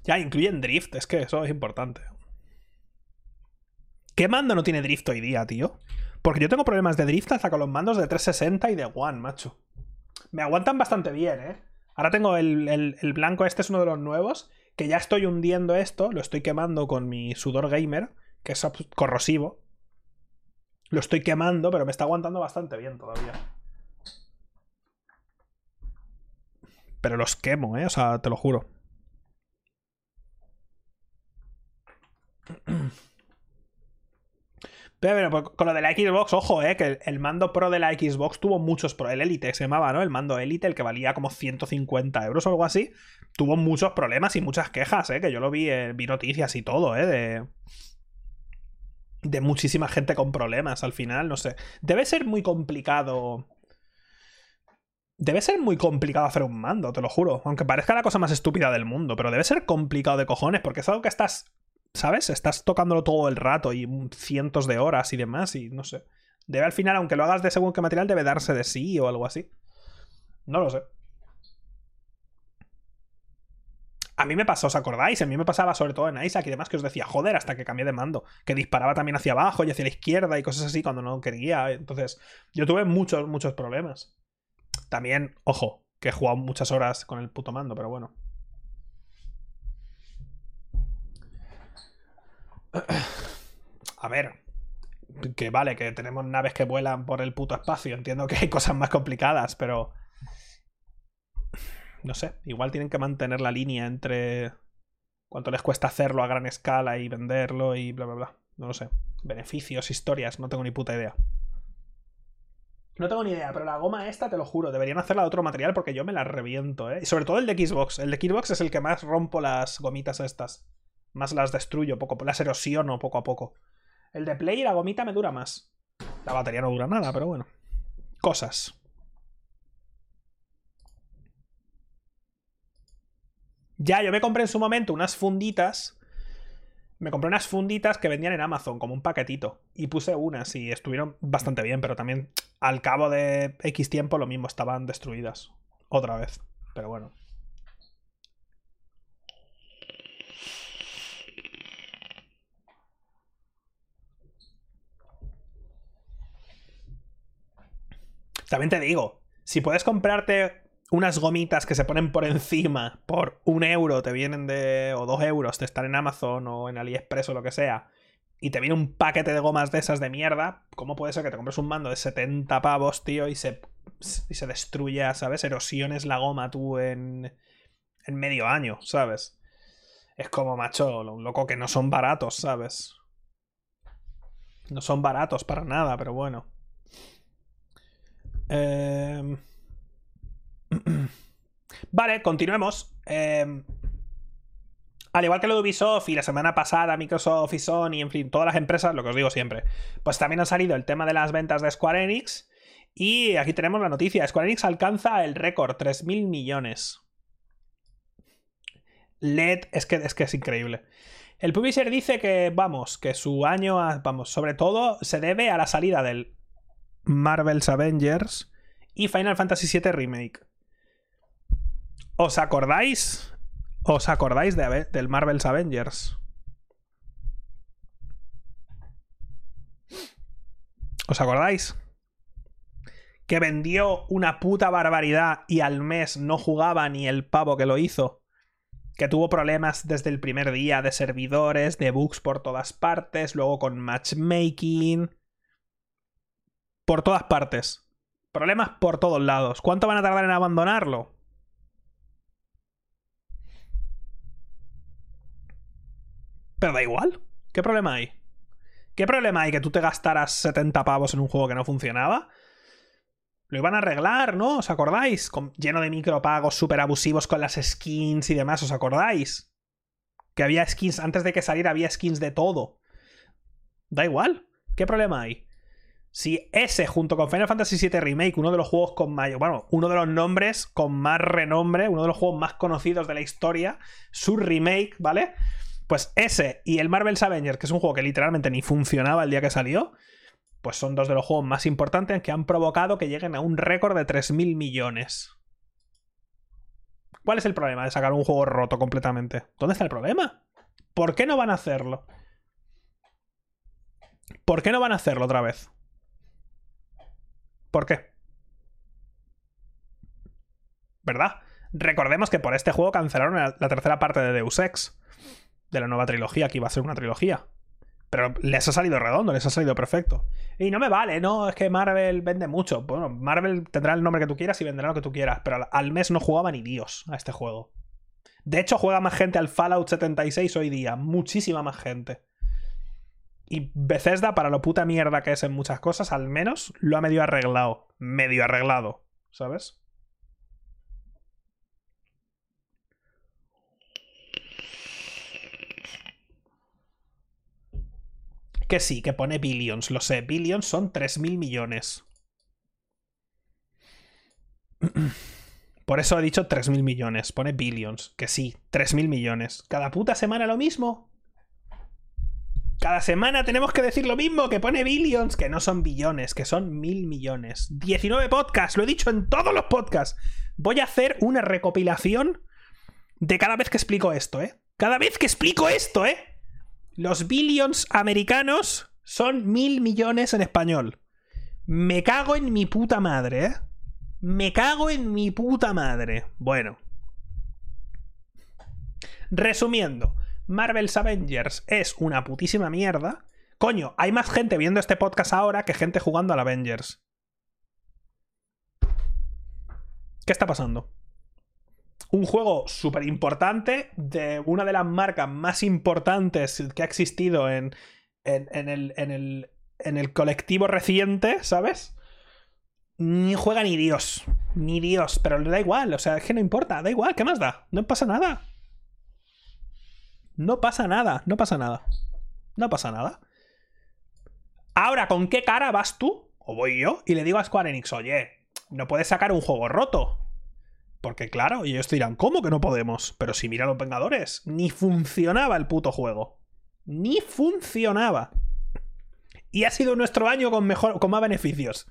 Ya, incluyen drift, es que eso es importante. ¿Qué mando no tiene drift hoy día, tío? Porque yo tengo problemas de drift hasta con los mandos de 360 y de One, macho. Me aguantan bastante bien, ¿eh? Ahora tengo el, el blanco, este es uno de los nuevos que ya estoy hundiendo esto, lo estoy quemando con mi sudor gamer, que es corrosivo. Lo estoy quemando, pero me está aguantando bastante bien todavía. Pero los quemo, ¿eh? O sea, te lo juro. Pero, pues, con lo de la Xbox, ojo, eh, que el, mando Pro de la Xbox tuvo muchos Pro. El Elite se llamaba, ¿no? El mando Elite, el que valía como 150 euros o algo así. Tuvo muchos problemas y muchas quejas, eh, que yo lo vi, eh, vi noticias y todo, eh, de. De muchísima gente con problemas al final, no sé. Debe ser muy complicado. Debe ser muy complicado hacer un mando, te lo juro. Aunque parezca la cosa más estúpida del mundo, pero debe ser complicado de cojones, porque es algo que estás ¿sabes? Estás tocándolo todo el rato y cientos de horas y demás y no sé. Debe al final, aunque lo hagas de según qué material, debe darse de sí o algo así. No lo sé. A mí me pasó, ¿os acordáis? A mí me pasaba sobre todo en Isaac y demás que os decía, joder, hasta que cambié de mando. Que disparaba también hacia abajo y hacia la izquierda y cosas así cuando no quería. Entonces, yo tuve muchos, muchos problemas. También, ojo, que he jugado muchas horas con el puto mando, pero bueno. A ver, que vale, que tenemos naves que vuelan por el puto espacio. Entiendo que hay cosas más complicadas, pero no sé, igual tienen que mantener la línea entre cuánto les cuesta hacerlo a gran escala y venderlo y bla, bla, bla. No lo sé. Beneficios, historias, no tengo ni puta idea. No tengo ni idea, pero la goma esta, te lo juro, deberían hacerla de otro material porque yo me la reviento, ¿eh? Y sobre todo el de Xbox. El de Xbox es el que más rompo las gomitas estas. Más las destruyo, poco, las erosiono poco a poco. El de Play, la gomita me dura más. La batería no dura nada, pero bueno. Cosas. Ya, yo me compré en su momento unas funditas. Me compré unas funditas que vendían en Amazon, como un paquetito. Y puse unas y estuvieron bastante bien, pero también al cabo de X tiempo lo mismo, estaban destruidas. Otra vez. Pero bueno. También te digo, si puedes comprarte unas gomitas que se ponen por encima por un euro, te vienen de. o dos euros, te están en Amazon o en AliExpress o lo que sea, y te viene un paquete de gomas de esas de mierda, ¿cómo puede ser que te compres un mando de 70 pavos, tío, y se, y se destruya, ¿sabes? Erosiones la goma tú en. en medio año, ¿sabes? Es como, macho, lo loco que no son baratos, ¿sabes? No son baratos para nada, pero bueno. Eh. vale, continuemos. Em, al igual que lo de Ubisoft y la semana pasada Microsoft y Sony, en fin, todas las empresas, lo que os digo siempre, pues también ha salido el tema de las ventas de Square Enix. Y aquí tenemos la noticia, Square Enix alcanza el récord, 3.000 millones. LED, es que, es que es increíble. El publisher dice que, vamos, que su año, vamos, sobre todo se debe a la salida del Marvel's Avengers y Final Fantasy VII Remake. ¿Os acordáis? ¿Os acordáis de, del Marvel's Avengers? ¿Os acordáis? Que vendió una puta barbaridad y al mes no jugaba ni el pavo que lo hizo. Que tuvo problemas desde el primer día de servidores, de bugs por todas partes, luego con matchmaking. Por todas partes. Problemas por todos lados. ¿Cuánto van a tardar en abandonarlo? Pero da igual. ¿Qué problema hay? ¿Qué problema hay que tú te gastaras 70 pavos en un juego que no funcionaba? Lo iban a arreglar, ¿no? ¿Os acordáis? lleno de micropagos súper abusivos con las skins y demás, ¿os acordáis? Que había skins, antes de que saliera había skins de todo. Da igual. ¿Qué problema hay? Si ese, junto con Final Fantasy VII Remake, uno de los juegos con mayor. Bueno, uno de los nombres con más renombre, uno de los juegos más conocidos de la historia, su remake, ¿vale? Pues ese y el Marvel's Avengers, que es un juego que literalmente ni funcionaba el día que salió, pues son dos de los juegos más importantes que han provocado que lleguen a un récord de 3.000 millones. ¿Cuál es el problema de sacar un juego roto completamente? ¿Dónde está el problema? ¿Por qué no van a hacerlo? ¿Por qué no van a hacerlo otra vez? ¿Por qué? ¿Verdad? Recordemos que por este juego cancelaron la tercera parte de Deus Ex de la nueva trilogía, que iba a ser una trilogía. Pero les ha salido redondo, les ha salido perfecto. Y no me vale, no, es que Marvel vende mucho. Bueno, Marvel tendrá el nombre que tú quieras y vendrá lo que tú quieras, pero al mes no jugaba ni Dios a este juego. De hecho, juega más gente al Fallout 76 hoy día, muchísima más gente. Y Bethesda, para lo puta mierda que es en muchas cosas, al menos lo ha medio arreglado. Medio arreglado, ¿sabes? Que sí, que pone billions, lo sé. Billions son 3.000 millones. Por eso he dicho 3.000 millones. Pone billions. Que sí, 3.000 millones. ¿Cada puta semana lo mismo? Cada semana tenemos que decir lo mismo, que pone billions, que no son billones, que son mil millones. 19 podcasts, lo he dicho en todos los podcasts. Voy a hacer una recopilación de cada vez que explico esto, ¿eh? Cada vez que explico esto, ¿eh? Los billions americanos son mil millones en español. Me cago en mi puta madre, ¿eh? Me cago en mi puta madre. Bueno. Resumiendo, Marvel's Avengers es una putísima mierda. Coño, hay más gente viendo este podcast ahora que gente jugando al Avengers. ¿Qué está pasando? Un juego súper importante de una de las marcas más importantes que ha existido en, en, el, en, el, en el colectivo reciente, ¿sabes? Ni juega ni Dios. Ni Dios. Pero le da igual. O sea, es que no importa. Da igual. ¿Qué más da? No pasa nada. No pasa nada. No pasa nada. No pasa nada. Ahora, ¿con qué cara vas tú? O voy yo y le digo a Square Enix, oye, no puedes sacar un juego roto. Porque claro, y ellos dirán, ¿cómo que no podemos? Pero si mira los Vengadores, ni funcionaba el puto juego. Ni funcionaba. Y ha sido nuestro año con, mejor, con más beneficios.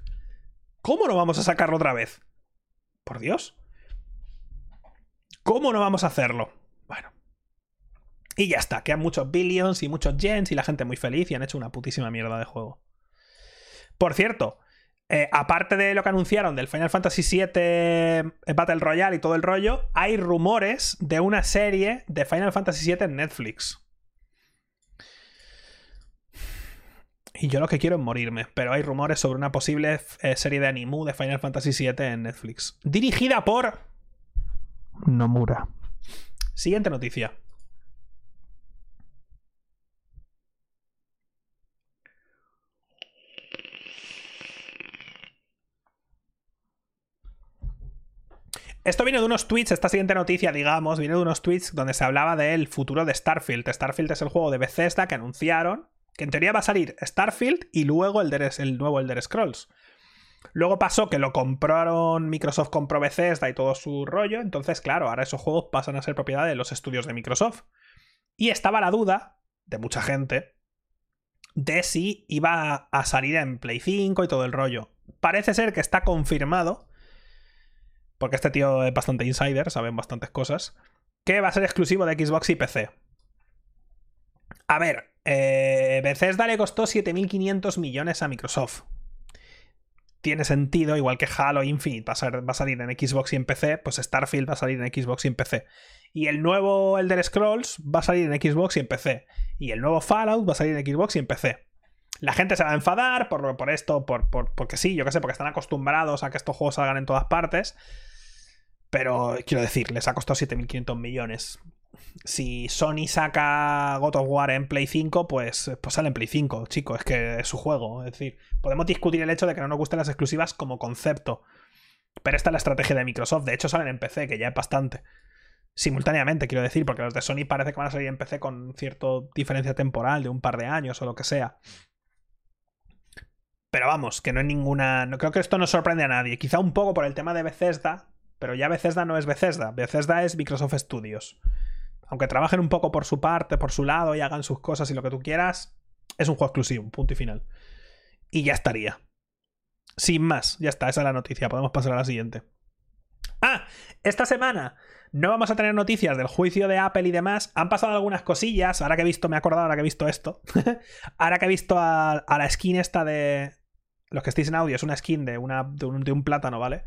¿Cómo no vamos a sacarlo otra vez? Por Dios. ¿Cómo no vamos a hacerlo? Bueno. Y ya está, quedan muchos billions y muchos gens y la gente muy feliz y han hecho una putísima mierda de juego. Por cierto, eh, aparte de lo que anunciaron del Final Fantasy VII eh, Battle Royale y todo el rollo, hay rumores de una serie de Final Fantasy VII en Netflix. Y yo lo que quiero es morirme, pero hay rumores sobre una posible eh, serie de animu de Final Fantasy VII en Netflix. Dirigida por... Nomura. Siguiente noticia. Esto viene de unos tweets, esta siguiente noticia, digamos, viene de unos tweets donde se hablaba del futuro de Starfield. Starfield es el juego de Bethesda que anunciaron, que en teoría va a salir Starfield y luego el, el nuevo Elder Scrolls. Luego pasó que lo compraron, Microsoft compró Bethesda y todo su rollo, entonces claro, ahora esos juegos pasan a ser propiedad de los estudios de Microsoft. Y estaba la duda de mucha gente de si iba a salir en Play 5 y todo el rollo. Parece ser que está confirmado porque este tío es bastante insider, saben bastantes cosas, que va a ser exclusivo de Xbox y PC. A ver, eh, Bethesda le costó 7.500 millones a Microsoft. Tiene sentido, igual que Halo Infinite va a, va a, salir en Xbox y en PC, pues Starfield va a salir en Xbox y en PC. Y el nuevo Elder Scrolls va a salir en Xbox y en PC. Y el nuevo Fallout va a salir en Xbox y en PC. La gente se va a enfadar por, por esto, por, por, porque sí, yo qué sé, porque están acostumbrados a que estos juegos salgan en todas partes. Pero quiero decir, les ha costado 7.500 millones. Si Sony saca God of War en Play 5, pues, pues sale en Play 5, chico, es que es su juego. Es decir, podemos discutir el hecho de que no nos gusten las exclusivas como concepto. Pero esta es la estrategia de Microsoft. De hecho, salen en PC, que ya es bastante. Simultáneamente, quiero decir, porque los de Sony parece que van a salir en PC con cierta diferencia temporal de un par de años o lo que sea. Pero vamos, que no es ninguna. No, creo que esto no sorprende a nadie. Quizá un poco por el tema de Bethesda, pero ya Bethesda no es Bethesda, Bethesda es Microsoft Studios. Aunque trabajen un poco por su parte, por su lado y hagan sus cosas y lo que tú quieras, es un juego exclusivo, punto y final. Y ya estaría. Sin más, ya está, esa es la noticia, podemos pasar a la siguiente. Ah, esta semana no vamos a tener noticias del juicio de Apple y demás. Han pasado algunas cosillas. Ahora que he visto, me he acordado ahora que he visto esto. ahora que he visto a, la skin esta de. Los que estéis en audio, es una skin de, una, de un plátano, ¿vale?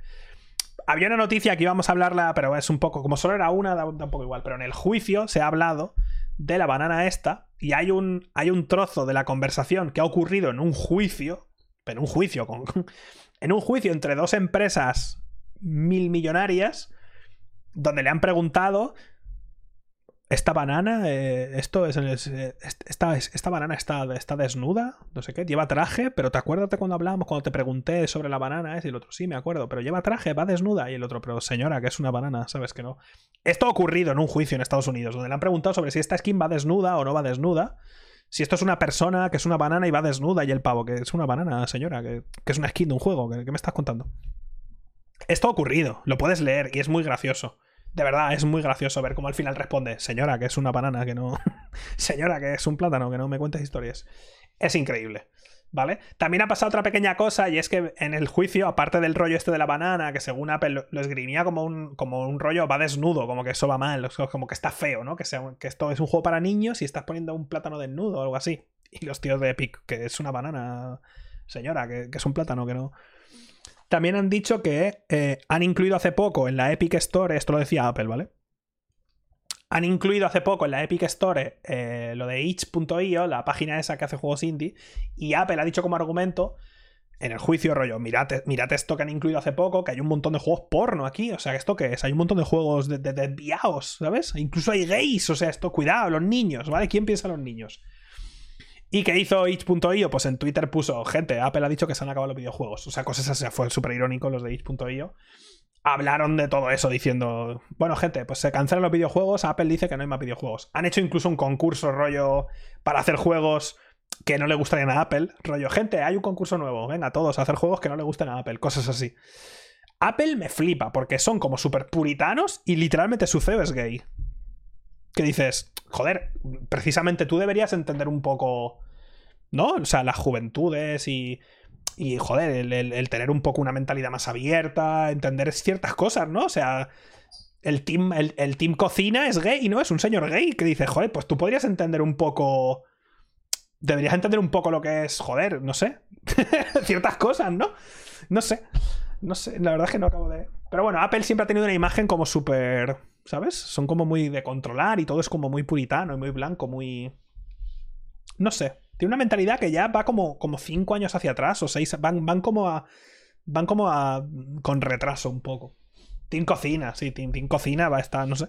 había una noticia que íbamos a hablarla, pero es un poco, como solo era una, da un poco igual, pero en el juicio se ha hablado de la banana esta y hay un, hay un trozo de la conversación que ha ocurrido en un juicio, pero un juicio, con, en un juicio entre dos empresas mil millonarias, donde le han preguntado esta banana, eh, esto es, eh, esta, esta, banana está, está desnuda, no sé qué, lleva traje, pero te acuerdas de cuando hablábamos, cuando te pregunté sobre la banana, es el otro, sí, me acuerdo, pero lleva traje, va desnuda, y el otro, pero señora, que es una banana, ¿sabes que no? Esto ha ocurrido en un juicio en Estados Unidos, donde le han preguntado sobre si esta skin va desnuda o no va desnuda, si esto es una persona que es una banana y va desnuda, y el pavo, que es una banana, señora, que, es una skin de un juego, ¿qué me estás contando? Esto ha ocurrido, lo puedes leer, y es muy gracioso. De verdad, es muy gracioso ver cómo al final responde, señora, que es una banana, que no... señora, que es un plátano, que no me cuentes historias. Es increíble. ¿Vale? También ha pasado otra pequeña cosa y es que en el juicio, aparte del rollo este de la banana, que según Apple lo esgrimía como un, como un rollo va desnudo, como que eso va mal, como que está feo, ¿no? Que, sea, que esto es un juego para niños y estás poniendo un plátano desnudo o algo así. Y los tíos de Epic, que es una banana, señora, que, es un plátano, que no. También han dicho que eh, han incluido hace poco en la Epic Store, esto lo decía Apple, ¿vale? Han incluido hace poco en la Epic Store eh, lo de itch.io, la página esa que hace juegos indie, y Apple ha dicho como argumento en el juicio rollo, mirad, esto que han incluido hace poco, que hay un montón de juegos porno aquí, o sea, ¿esto qué es? Hay un montón de juegos de, desviados, ¿sabes? Incluso hay gays, o sea, esto, cuidado, los niños, ¿vale? ¿Quién piensa en los niños? ¿Y qué hizo itch.io? Pues en Twitter puso, gente, Apple ha dicho que se han acabado los videojuegos, o sea, cosas así, fue súper irónico los de itch.io hablaron de todo eso diciendo, bueno gente, pues se cancelan los videojuegos, Apple dice que no hay más videojuegos. Han hecho incluso un concurso rollo para hacer juegos que no le gustarían a Apple, rollo, gente, hay un concurso nuevo, venga todos a hacer juegos que no le gusten a Apple, cosas así. Apple me flipa porque son como súper puritanos y literalmente su CEO es gay. Que dices, joder, precisamente tú deberías entender un poco, ¿no? O sea, las juventudes y y joder, el, tener un poco una mentalidad más abierta, entender ciertas cosas, ¿no? O sea, el team, el, team cocina es gay, ¿no? Es un señor gay que dice, joder, pues tú podrías entender un poco. Deberías entender un poco lo que es, joder, no sé. ciertas cosas, ¿no? No sé. No sé, la verdad es que no acabo de. Pero bueno, Apple siempre ha tenido una imagen como súper. ¿Sabes? Son como muy de controlar y todo es como muy puritano y muy blanco, muy. No sé. Tiene una mentalidad que ya va como, como cinco años hacia atrás o seis. Van, van como a. Van como a. con retraso un poco. Team Cocina, sí, Team, Cocina va a estar, no sé.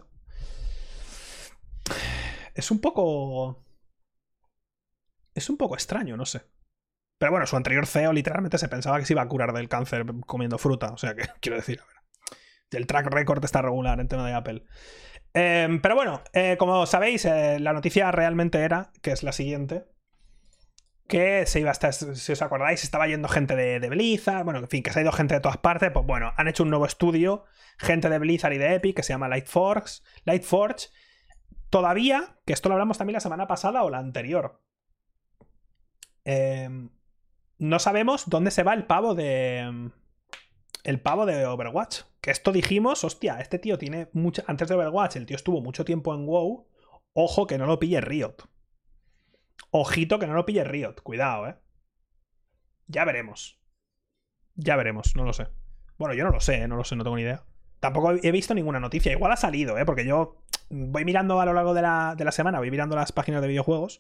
Es un poco. Es un poco extraño, no sé. Pero bueno, su anterior CEO literalmente se pensaba que se iba a curar del cáncer comiendo fruta. O sea que, quiero decir. El track record está regular en tema de Apple. Em, pero bueno, eh, como sabéis, eh, la noticia realmente era, que es la siguiente, que se iba a estar, si os acordáis, estaba yendo gente de, Blizzard, bueno, en fin, que se ha ido gente de todas partes, pues bueno, han hecho un nuevo estudio, gente de Blizzard y de Epic, que se llama Lightforge, Lightforge, todavía, que esto lo hablamos también la semana pasada o la anterior, em, no sabemos dónde se va el pavo de... El pavo de Overwatch. Que esto dijimos, hostia, este tío tiene mucho... Antes de Overwatch, el tío estuvo mucho tiempo en WoW. Ojo que no lo pille Riot. Ojito que no lo pille Riot, cuidado, ¿eh? Ya veremos. Ya veremos, no lo sé. Bueno, yo no lo sé, ¿eh? no lo sé, no tengo ni idea. Tampoco he visto ninguna noticia. Igual ha salido, ¿eh? Porque yo voy mirando a lo largo de la, semana, voy mirando las páginas de videojuegos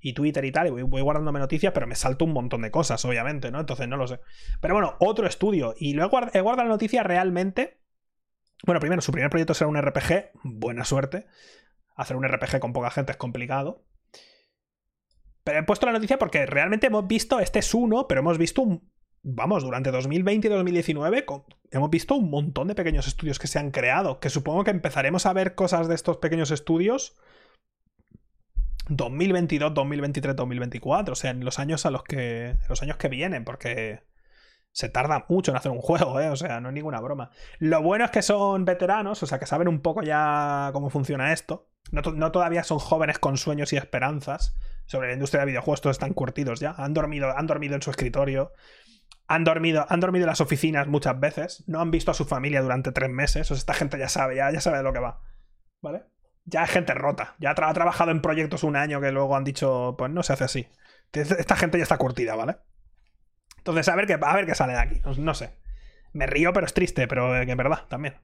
y Twitter y tal, y voy, voy, guardándome noticias, pero me salto un montón de cosas, obviamente, ¿no? Entonces no lo sé. Pero bueno, otro estudio. Y luego he guardado la noticia realmente. Bueno, primero, su primer proyecto será un RPG. Buena suerte. Hacer un RPG con poca gente es complicado. Pero he puesto la noticia porque realmente hemos visto, este es uno, pero hemos visto un, vamos, durante 2020 y 2019 hemos visto un montón de pequeños estudios que se han creado, que supongo que empezaremos a ver cosas de estos pequeños estudios 2022, 2023, 2024, o sea, en los años a los que los años que vienen, porque se tarda mucho en hacer un juego, ¿eh? o sea, no es ninguna broma. Lo bueno es que son veteranos, o sea, que saben un poco ya cómo funciona esto. no todavía son jóvenes con sueños y esperanzas, sobre la industria de videojuegos, todos están curtidos ya. Han dormido, han dormido en su escritorio. Han dormido, han dormido en las oficinas muchas veces. No han visto a su familia durante tres meses. O sea, esta gente ya sabe, ya, ya sabe de lo que va. ¿Vale? Ya es gente rota. Ya ha trabajado en proyectos un año que luego han dicho, pues no se hace así. Esta gente ya está curtida, ¿vale? Entonces, a ver qué, a ver qué sale de aquí. No, sé. Me río, pero es triste, pero en verdad, también.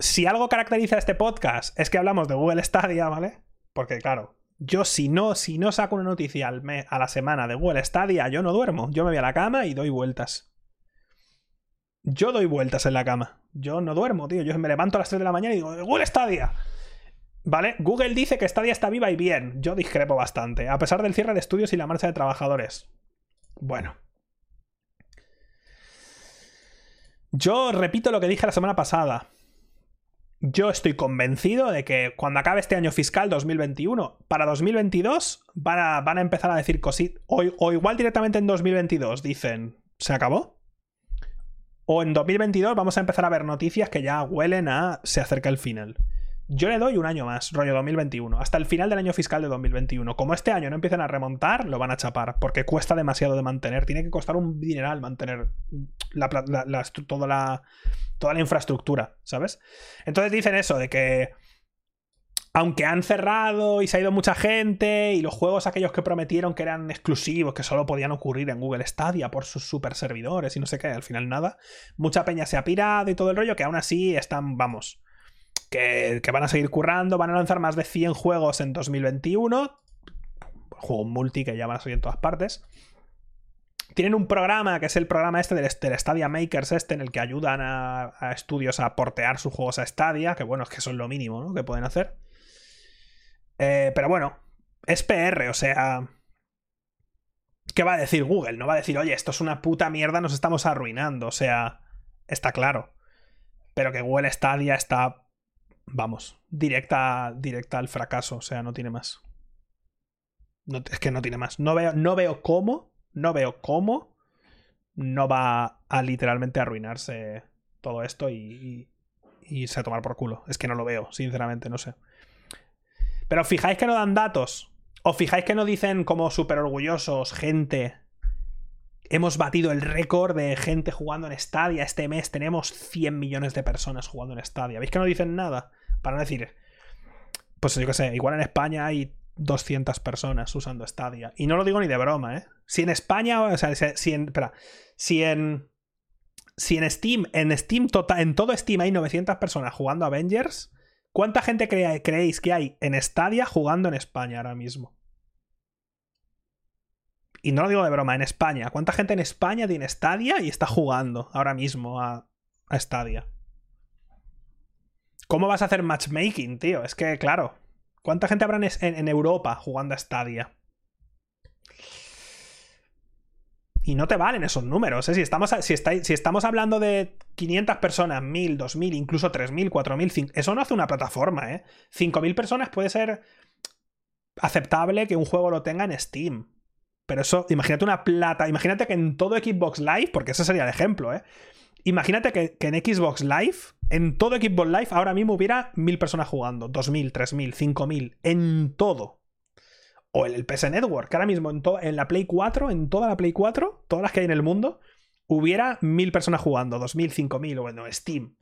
Si algo caracteriza este podcast es que hablamos de Google Stadia, ¿vale? Porque, claro, yo si no, si no saco una noticia al mes, a la semana de Google Stadia, yo no duermo. Yo me voy a la cama y doy vueltas. Yo doy vueltas en la cama. Yo no duermo, tío. Yo me levanto a las 3 de la mañana y digo, Google Stadia. ¿Vale? Google dice que Stadia está viva y bien. Yo discrepo bastante. A pesar del cierre de estudios y la marcha de trabajadores. Bueno. Yo repito lo que dije la semana pasada yo estoy convencido de que cuando acabe este año fiscal 2021, para 2022 van a, van a empezar a decir cositas. O, o, igual directamente en 2022 dicen, ¿se acabó? O en 2022 vamos a empezar a ver noticias que ya huelen a se acerca el final. Yo le doy un año más, rollo 2021, hasta el final del año fiscal de 2021. Como este año no empiezan a remontar, lo van a chapar, porque cuesta demasiado de mantener. Tiene que costar un dineral mantener toda, la, toda la infraestructura, ¿sabes? Entonces dicen eso, de que aunque han cerrado y se ha ido mucha gente y los juegos aquellos que prometieron que eran exclusivos, que solo podían ocurrir en Google Stadia por sus super servidores y no sé qué, al final nada, mucha peña se ha pirado y todo el rollo que aún así están, vamos, que, van a seguir currando, van a lanzar más de 100 juegos en 2021, juego multi que ya van a salir en todas partes. Tienen un programa que es el programa este del, Stadia Makers, este, en el que ayudan a, estudios a portear sus juegos a Stadia, que bueno, es que es lo mínimo ¿no? que pueden hacer. Eh, pero bueno, es PR, o sea. ¿Qué va a decir Google? No va a decir, oye, esto es una puta mierda, nos estamos arruinando. O sea, está claro. Pero que Google Stadia está vamos, directa, directa al fracaso, o sea, no tiene más. No, es que no tiene más. No veo, no veo cómo, no veo cómo no va a literalmente arruinarse todo esto y, y, se tomar por culo. Es que no lo veo, sinceramente, no sé. Pero fijáis que no dan datos. O fijáis que no dicen como súper orgullosos, gente. Hemos batido el récord de gente jugando en Stadia. Este mes tenemos 100 millones de personas jugando en Stadia. ¿Veis que no dicen nada? Para no decir, pues yo qué sé, igual en España hay 200 personas usando Stadia. Y no lo digo ni de broma, ¿eh? Si en España, o sea, si en, espera, si en, si en Steam, en Steam total, en todo Steam hay 900 personas jugando Avengers, ¿cuánta gente creéis que hay en Stadia jugando en España ahora mismo? Y no lo digo de broma, en España. ¿Cuánta gente en España tiene Stadia y está jugando ahora mismo a, a Stadia? ¿Cómo vas a hacer matchmaking, tío? Es que, claro. ¿Cuánta gente habrá en, Europa jugando a Stadia? Y no te valen esos números, ¿eh? Si estamos, si, estamos hablando de 500 personas, 1000, 2000, incluso 3000, 4000, eso no hace una plataforma, ¿eh? 5000 personas puede ser aceptable que un juego lo tenga en Steam. Pero eso, imagínate una plata, imagínate que en todo Xbox Live, porque ese sería el ejemplo, ¿eh? Imagínate que, en Xbox Live, en todo Xbox Live, ahora mismo hubiera mil personas jugando, 2000, 3000, 5000, en todo. O en el PS Network, que ahora mismo en, en la Play 4, en toda la Play 4, todas las que hay en el mundo, hubiera mil personas jugando, 2000, 5000, o bueno, Steam.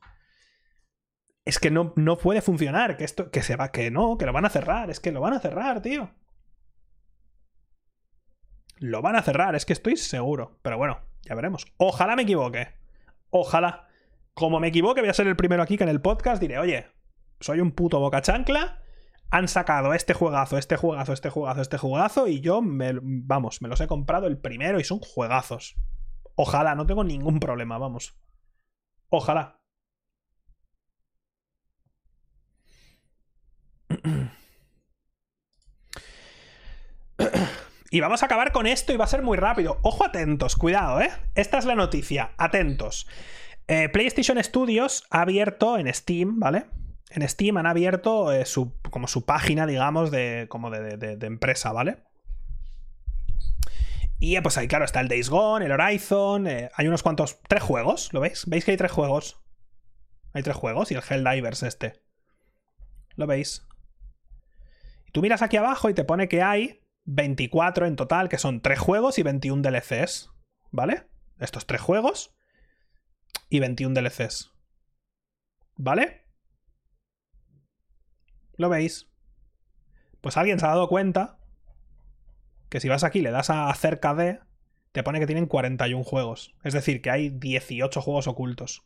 Es que no, no puede funcionar, que esto, que se va, que no, que lo van a cerrar, es que lo van a cerrar, tío. Lo van a cerrar, es que estoy seguro. Pero bueno, ya veremos. Ojalá me equivoque. Ojalá. Como me equivoque, voy a ser el primero aquí que en el podcast diré, oye, soy un puto boca chancla. Han sacado este juegazo, este juegazo, este juegazo, este juegazo. Y yo, me, vamos, me los he comprado el primero y son juegazos. Ojalá, no tengo ningún problema, vamos. Ojalá. Y vamos a acabar con esto y va a ser muy rápido. Ojo atentos, cuidado, ¿eh? Esta es la noticia, atentos. Eh, PlayStation Studios ha abierto en Steam, ¿vale? En Steam han abierto eh, su, como su página, digamos, de, como de, empresa, ¿vale? Y eh, pues ahí, claro, está el Days Gone, el Horizon, hay unos cuantos... Tres juegos, ¿lo veis? ¿Veis que hay tres juegos? Hay tres juegos y el Helldivers este. ¿Lo veis? Y tú miras aquí abajo y te pone que hay 24 en total, que son 3 juegos y 21 DLCs. ¿Vale? Estos 3 juegos y 21 DLCs. ¿Vale? ¿Lo veis? Pues alguien se ha dado cuenta que si vas aquí le das a cerca de, te pone que tienen 41 juegos. Es decir, que hay 18 juegos ocultos.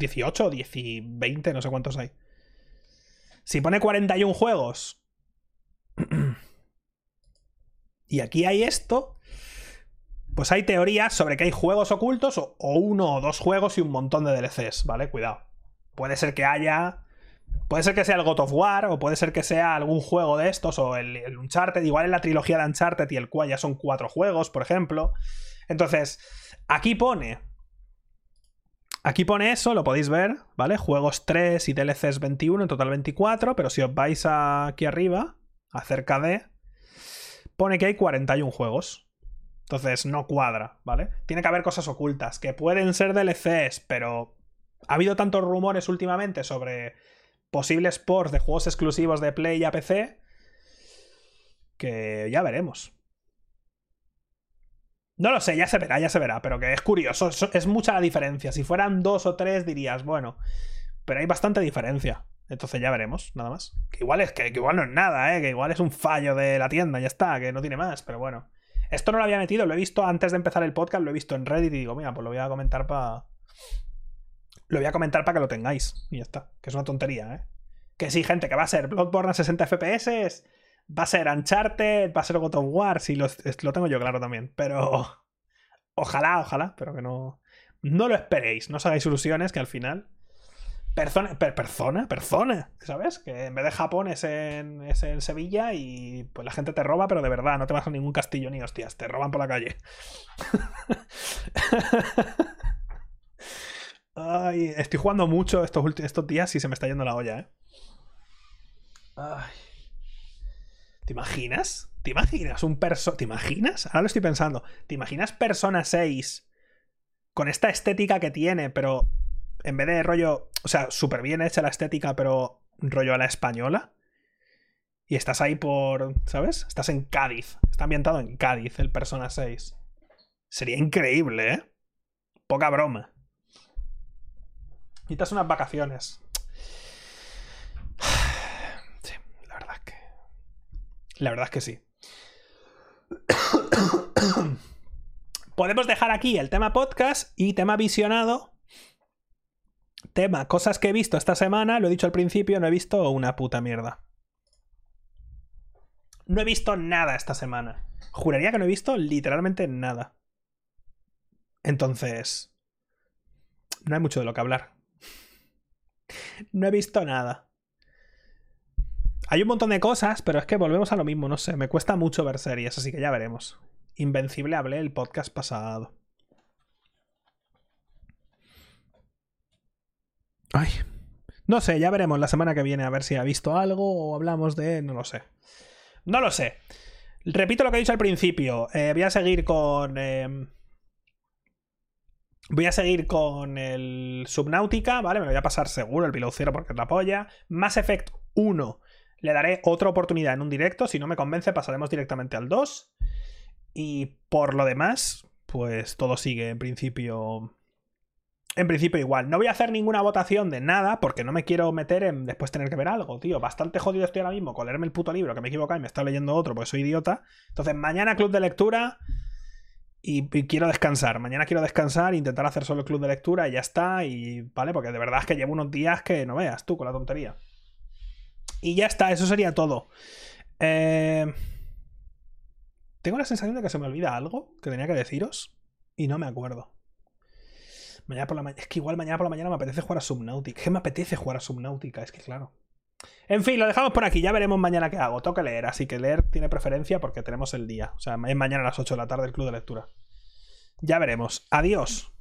18 o 20, no sé cuántos hay. Si pone 41 juegos. y aquí hay esto. Pues hay teorías sobre que hay juegos ocultos o, uno o dos juegos y un montón de DLCs, ¿vale? Cuidado. Puede ser que haya. Puede ser que sea el God of War, o puede ser que sea algún juego de estos, o el, el Uncharted. Igual en la trilogía de Uncharted y el cual ya son cuatro juegos, por ejemplo. Entonces, aquí pone Aquí pone eso, lo podéis ver, ¿vale? Juegos 3 y DLCs 21, en total 24, pero si os vais aquí arriba, acerca de, pone que hay 41 juegos. Entonces no cuadra, ¿vale? Tiene que haber cosas ocultas, que pueden ser DLCs, pero ha habido tantos rumores últimamente sobre posibles ports de juegos exclusivos de Play y a PC que ya veremos. No lo sé, ya se verá, ya se verá, pero que es curioso, es mucha la diferencia. Si fueran dos o tres dirías, bueno, pero hay bastante diferencia. Entonces ya veremos, nada más. Que igual es que, igual no es nada, ¿eh? que igual es un fallo de la tienda, ya está, que no tiene más, pero bueno. Esto no lo había metido, lo he visto antes de empezar el podcast, lo he visto en Reddit y digo, mira, pues lo voy a comentar para. Lo voy a comentar para que lo tengáis. Y ya está. Que es una tontería, ¿eh? Que sí, gente, que va a ser Bloodborne a 60 FPS, va a ser Uncharted, va a ser God of sí, lo, tengo yo claro también. Pero. Ojalá, ojalá, pero que no. No lo esperéis, no os hagáis ilusiones que al final Persona, persona, persona, ¿sabes? Que en vez de Japón es en, es en Sevilla y pues la gente te roba, pero de verdad, no te vas a ningún castillo ni hostias, te roban por la calle. Ay, estoy jugando mucho estos, estos días y se me está yendo la olla, ¿eh? Ay. ¿Te imaginas? ¿Te imaginas un perso... ¿Te imaginas? Ahora lo estoy pensando. ¿Te imaginas Persona 6 con esta estética que tiene, pero en vez de rollo, o sea, súper bien hecha la estética, pero rollo a la española. Y estás ahí por, ¿sabes? Estás en Cádiz. Está ambientado en Cádiz el Persona 6. Sería increíble, ¿eh? Poca broma. Necesitas unas vacaciones. Sí, la verdad es que... La verdad es que sí. Podemos dejar aquí el tema podcast y tema visionado Tema, cosas que he visto esta semana, lo he dicho al principio, no he visto una puta mierda. No he visto nada esta semana. Juraría que no he visto literalmente nada. Entonces... No hay mucho de lo que hablar. No he visto nada. Hay un montón de cosas, pero es que volvemos a lo mismo, no sé, me cuesta mucho ver series, así que ya veremos. Invencible hablé el podcast pasado. Ay. No sé, ya veremos la semana que viene a ver si ha visto algo o hablamos de... No lo sé. No lo sé. Repito lo que he dicho al principio. Eh, voy a seguir con... Em, voy a seguir con el Subnautica, ¿vale? Me lo voy a pasar seguro, el Below Zero porque es la polla. Mass Effect 1. Le daré otra oportunidad en un directo. Si no me convence, pasaremos directamente al 2. Y por lo demás, pues todo sigue en principio en principio igual. No voy a hacer ninguna votación de nada porque no me quiero meter en después tener que ver algo, tío. Bastante jodido estoy ahora mismo con leerme el puto libro que me he equivocado y me está leyendo otro porque soy idiota. Entonces, mañana club de lectura y, quiero descansar. Mañana quiero descansar, intentar hacer solo el club de lectura y ya está. Y vale, porque de verdad es que llevo unos días que no veas tú con la tontería. Y ya está, eso sería todo. Eh... Tengo la sensación de que se me olvida algo que tenía que deciros y no me acuerdo. Mañana por la Es que igual mañana por la mañana me apetece jugar a Subnautica. ¿Qué me apetece jugar a Subnautica? Es que claro. En fin, lo dejamos por aquí. Ya veremos mañana qué hago. Toca leer, así que leer tiene preferencia porque tenemos el día. O sea, es mañana a las 8 de la tarde el club de lectura. Ya veremos. Adiós.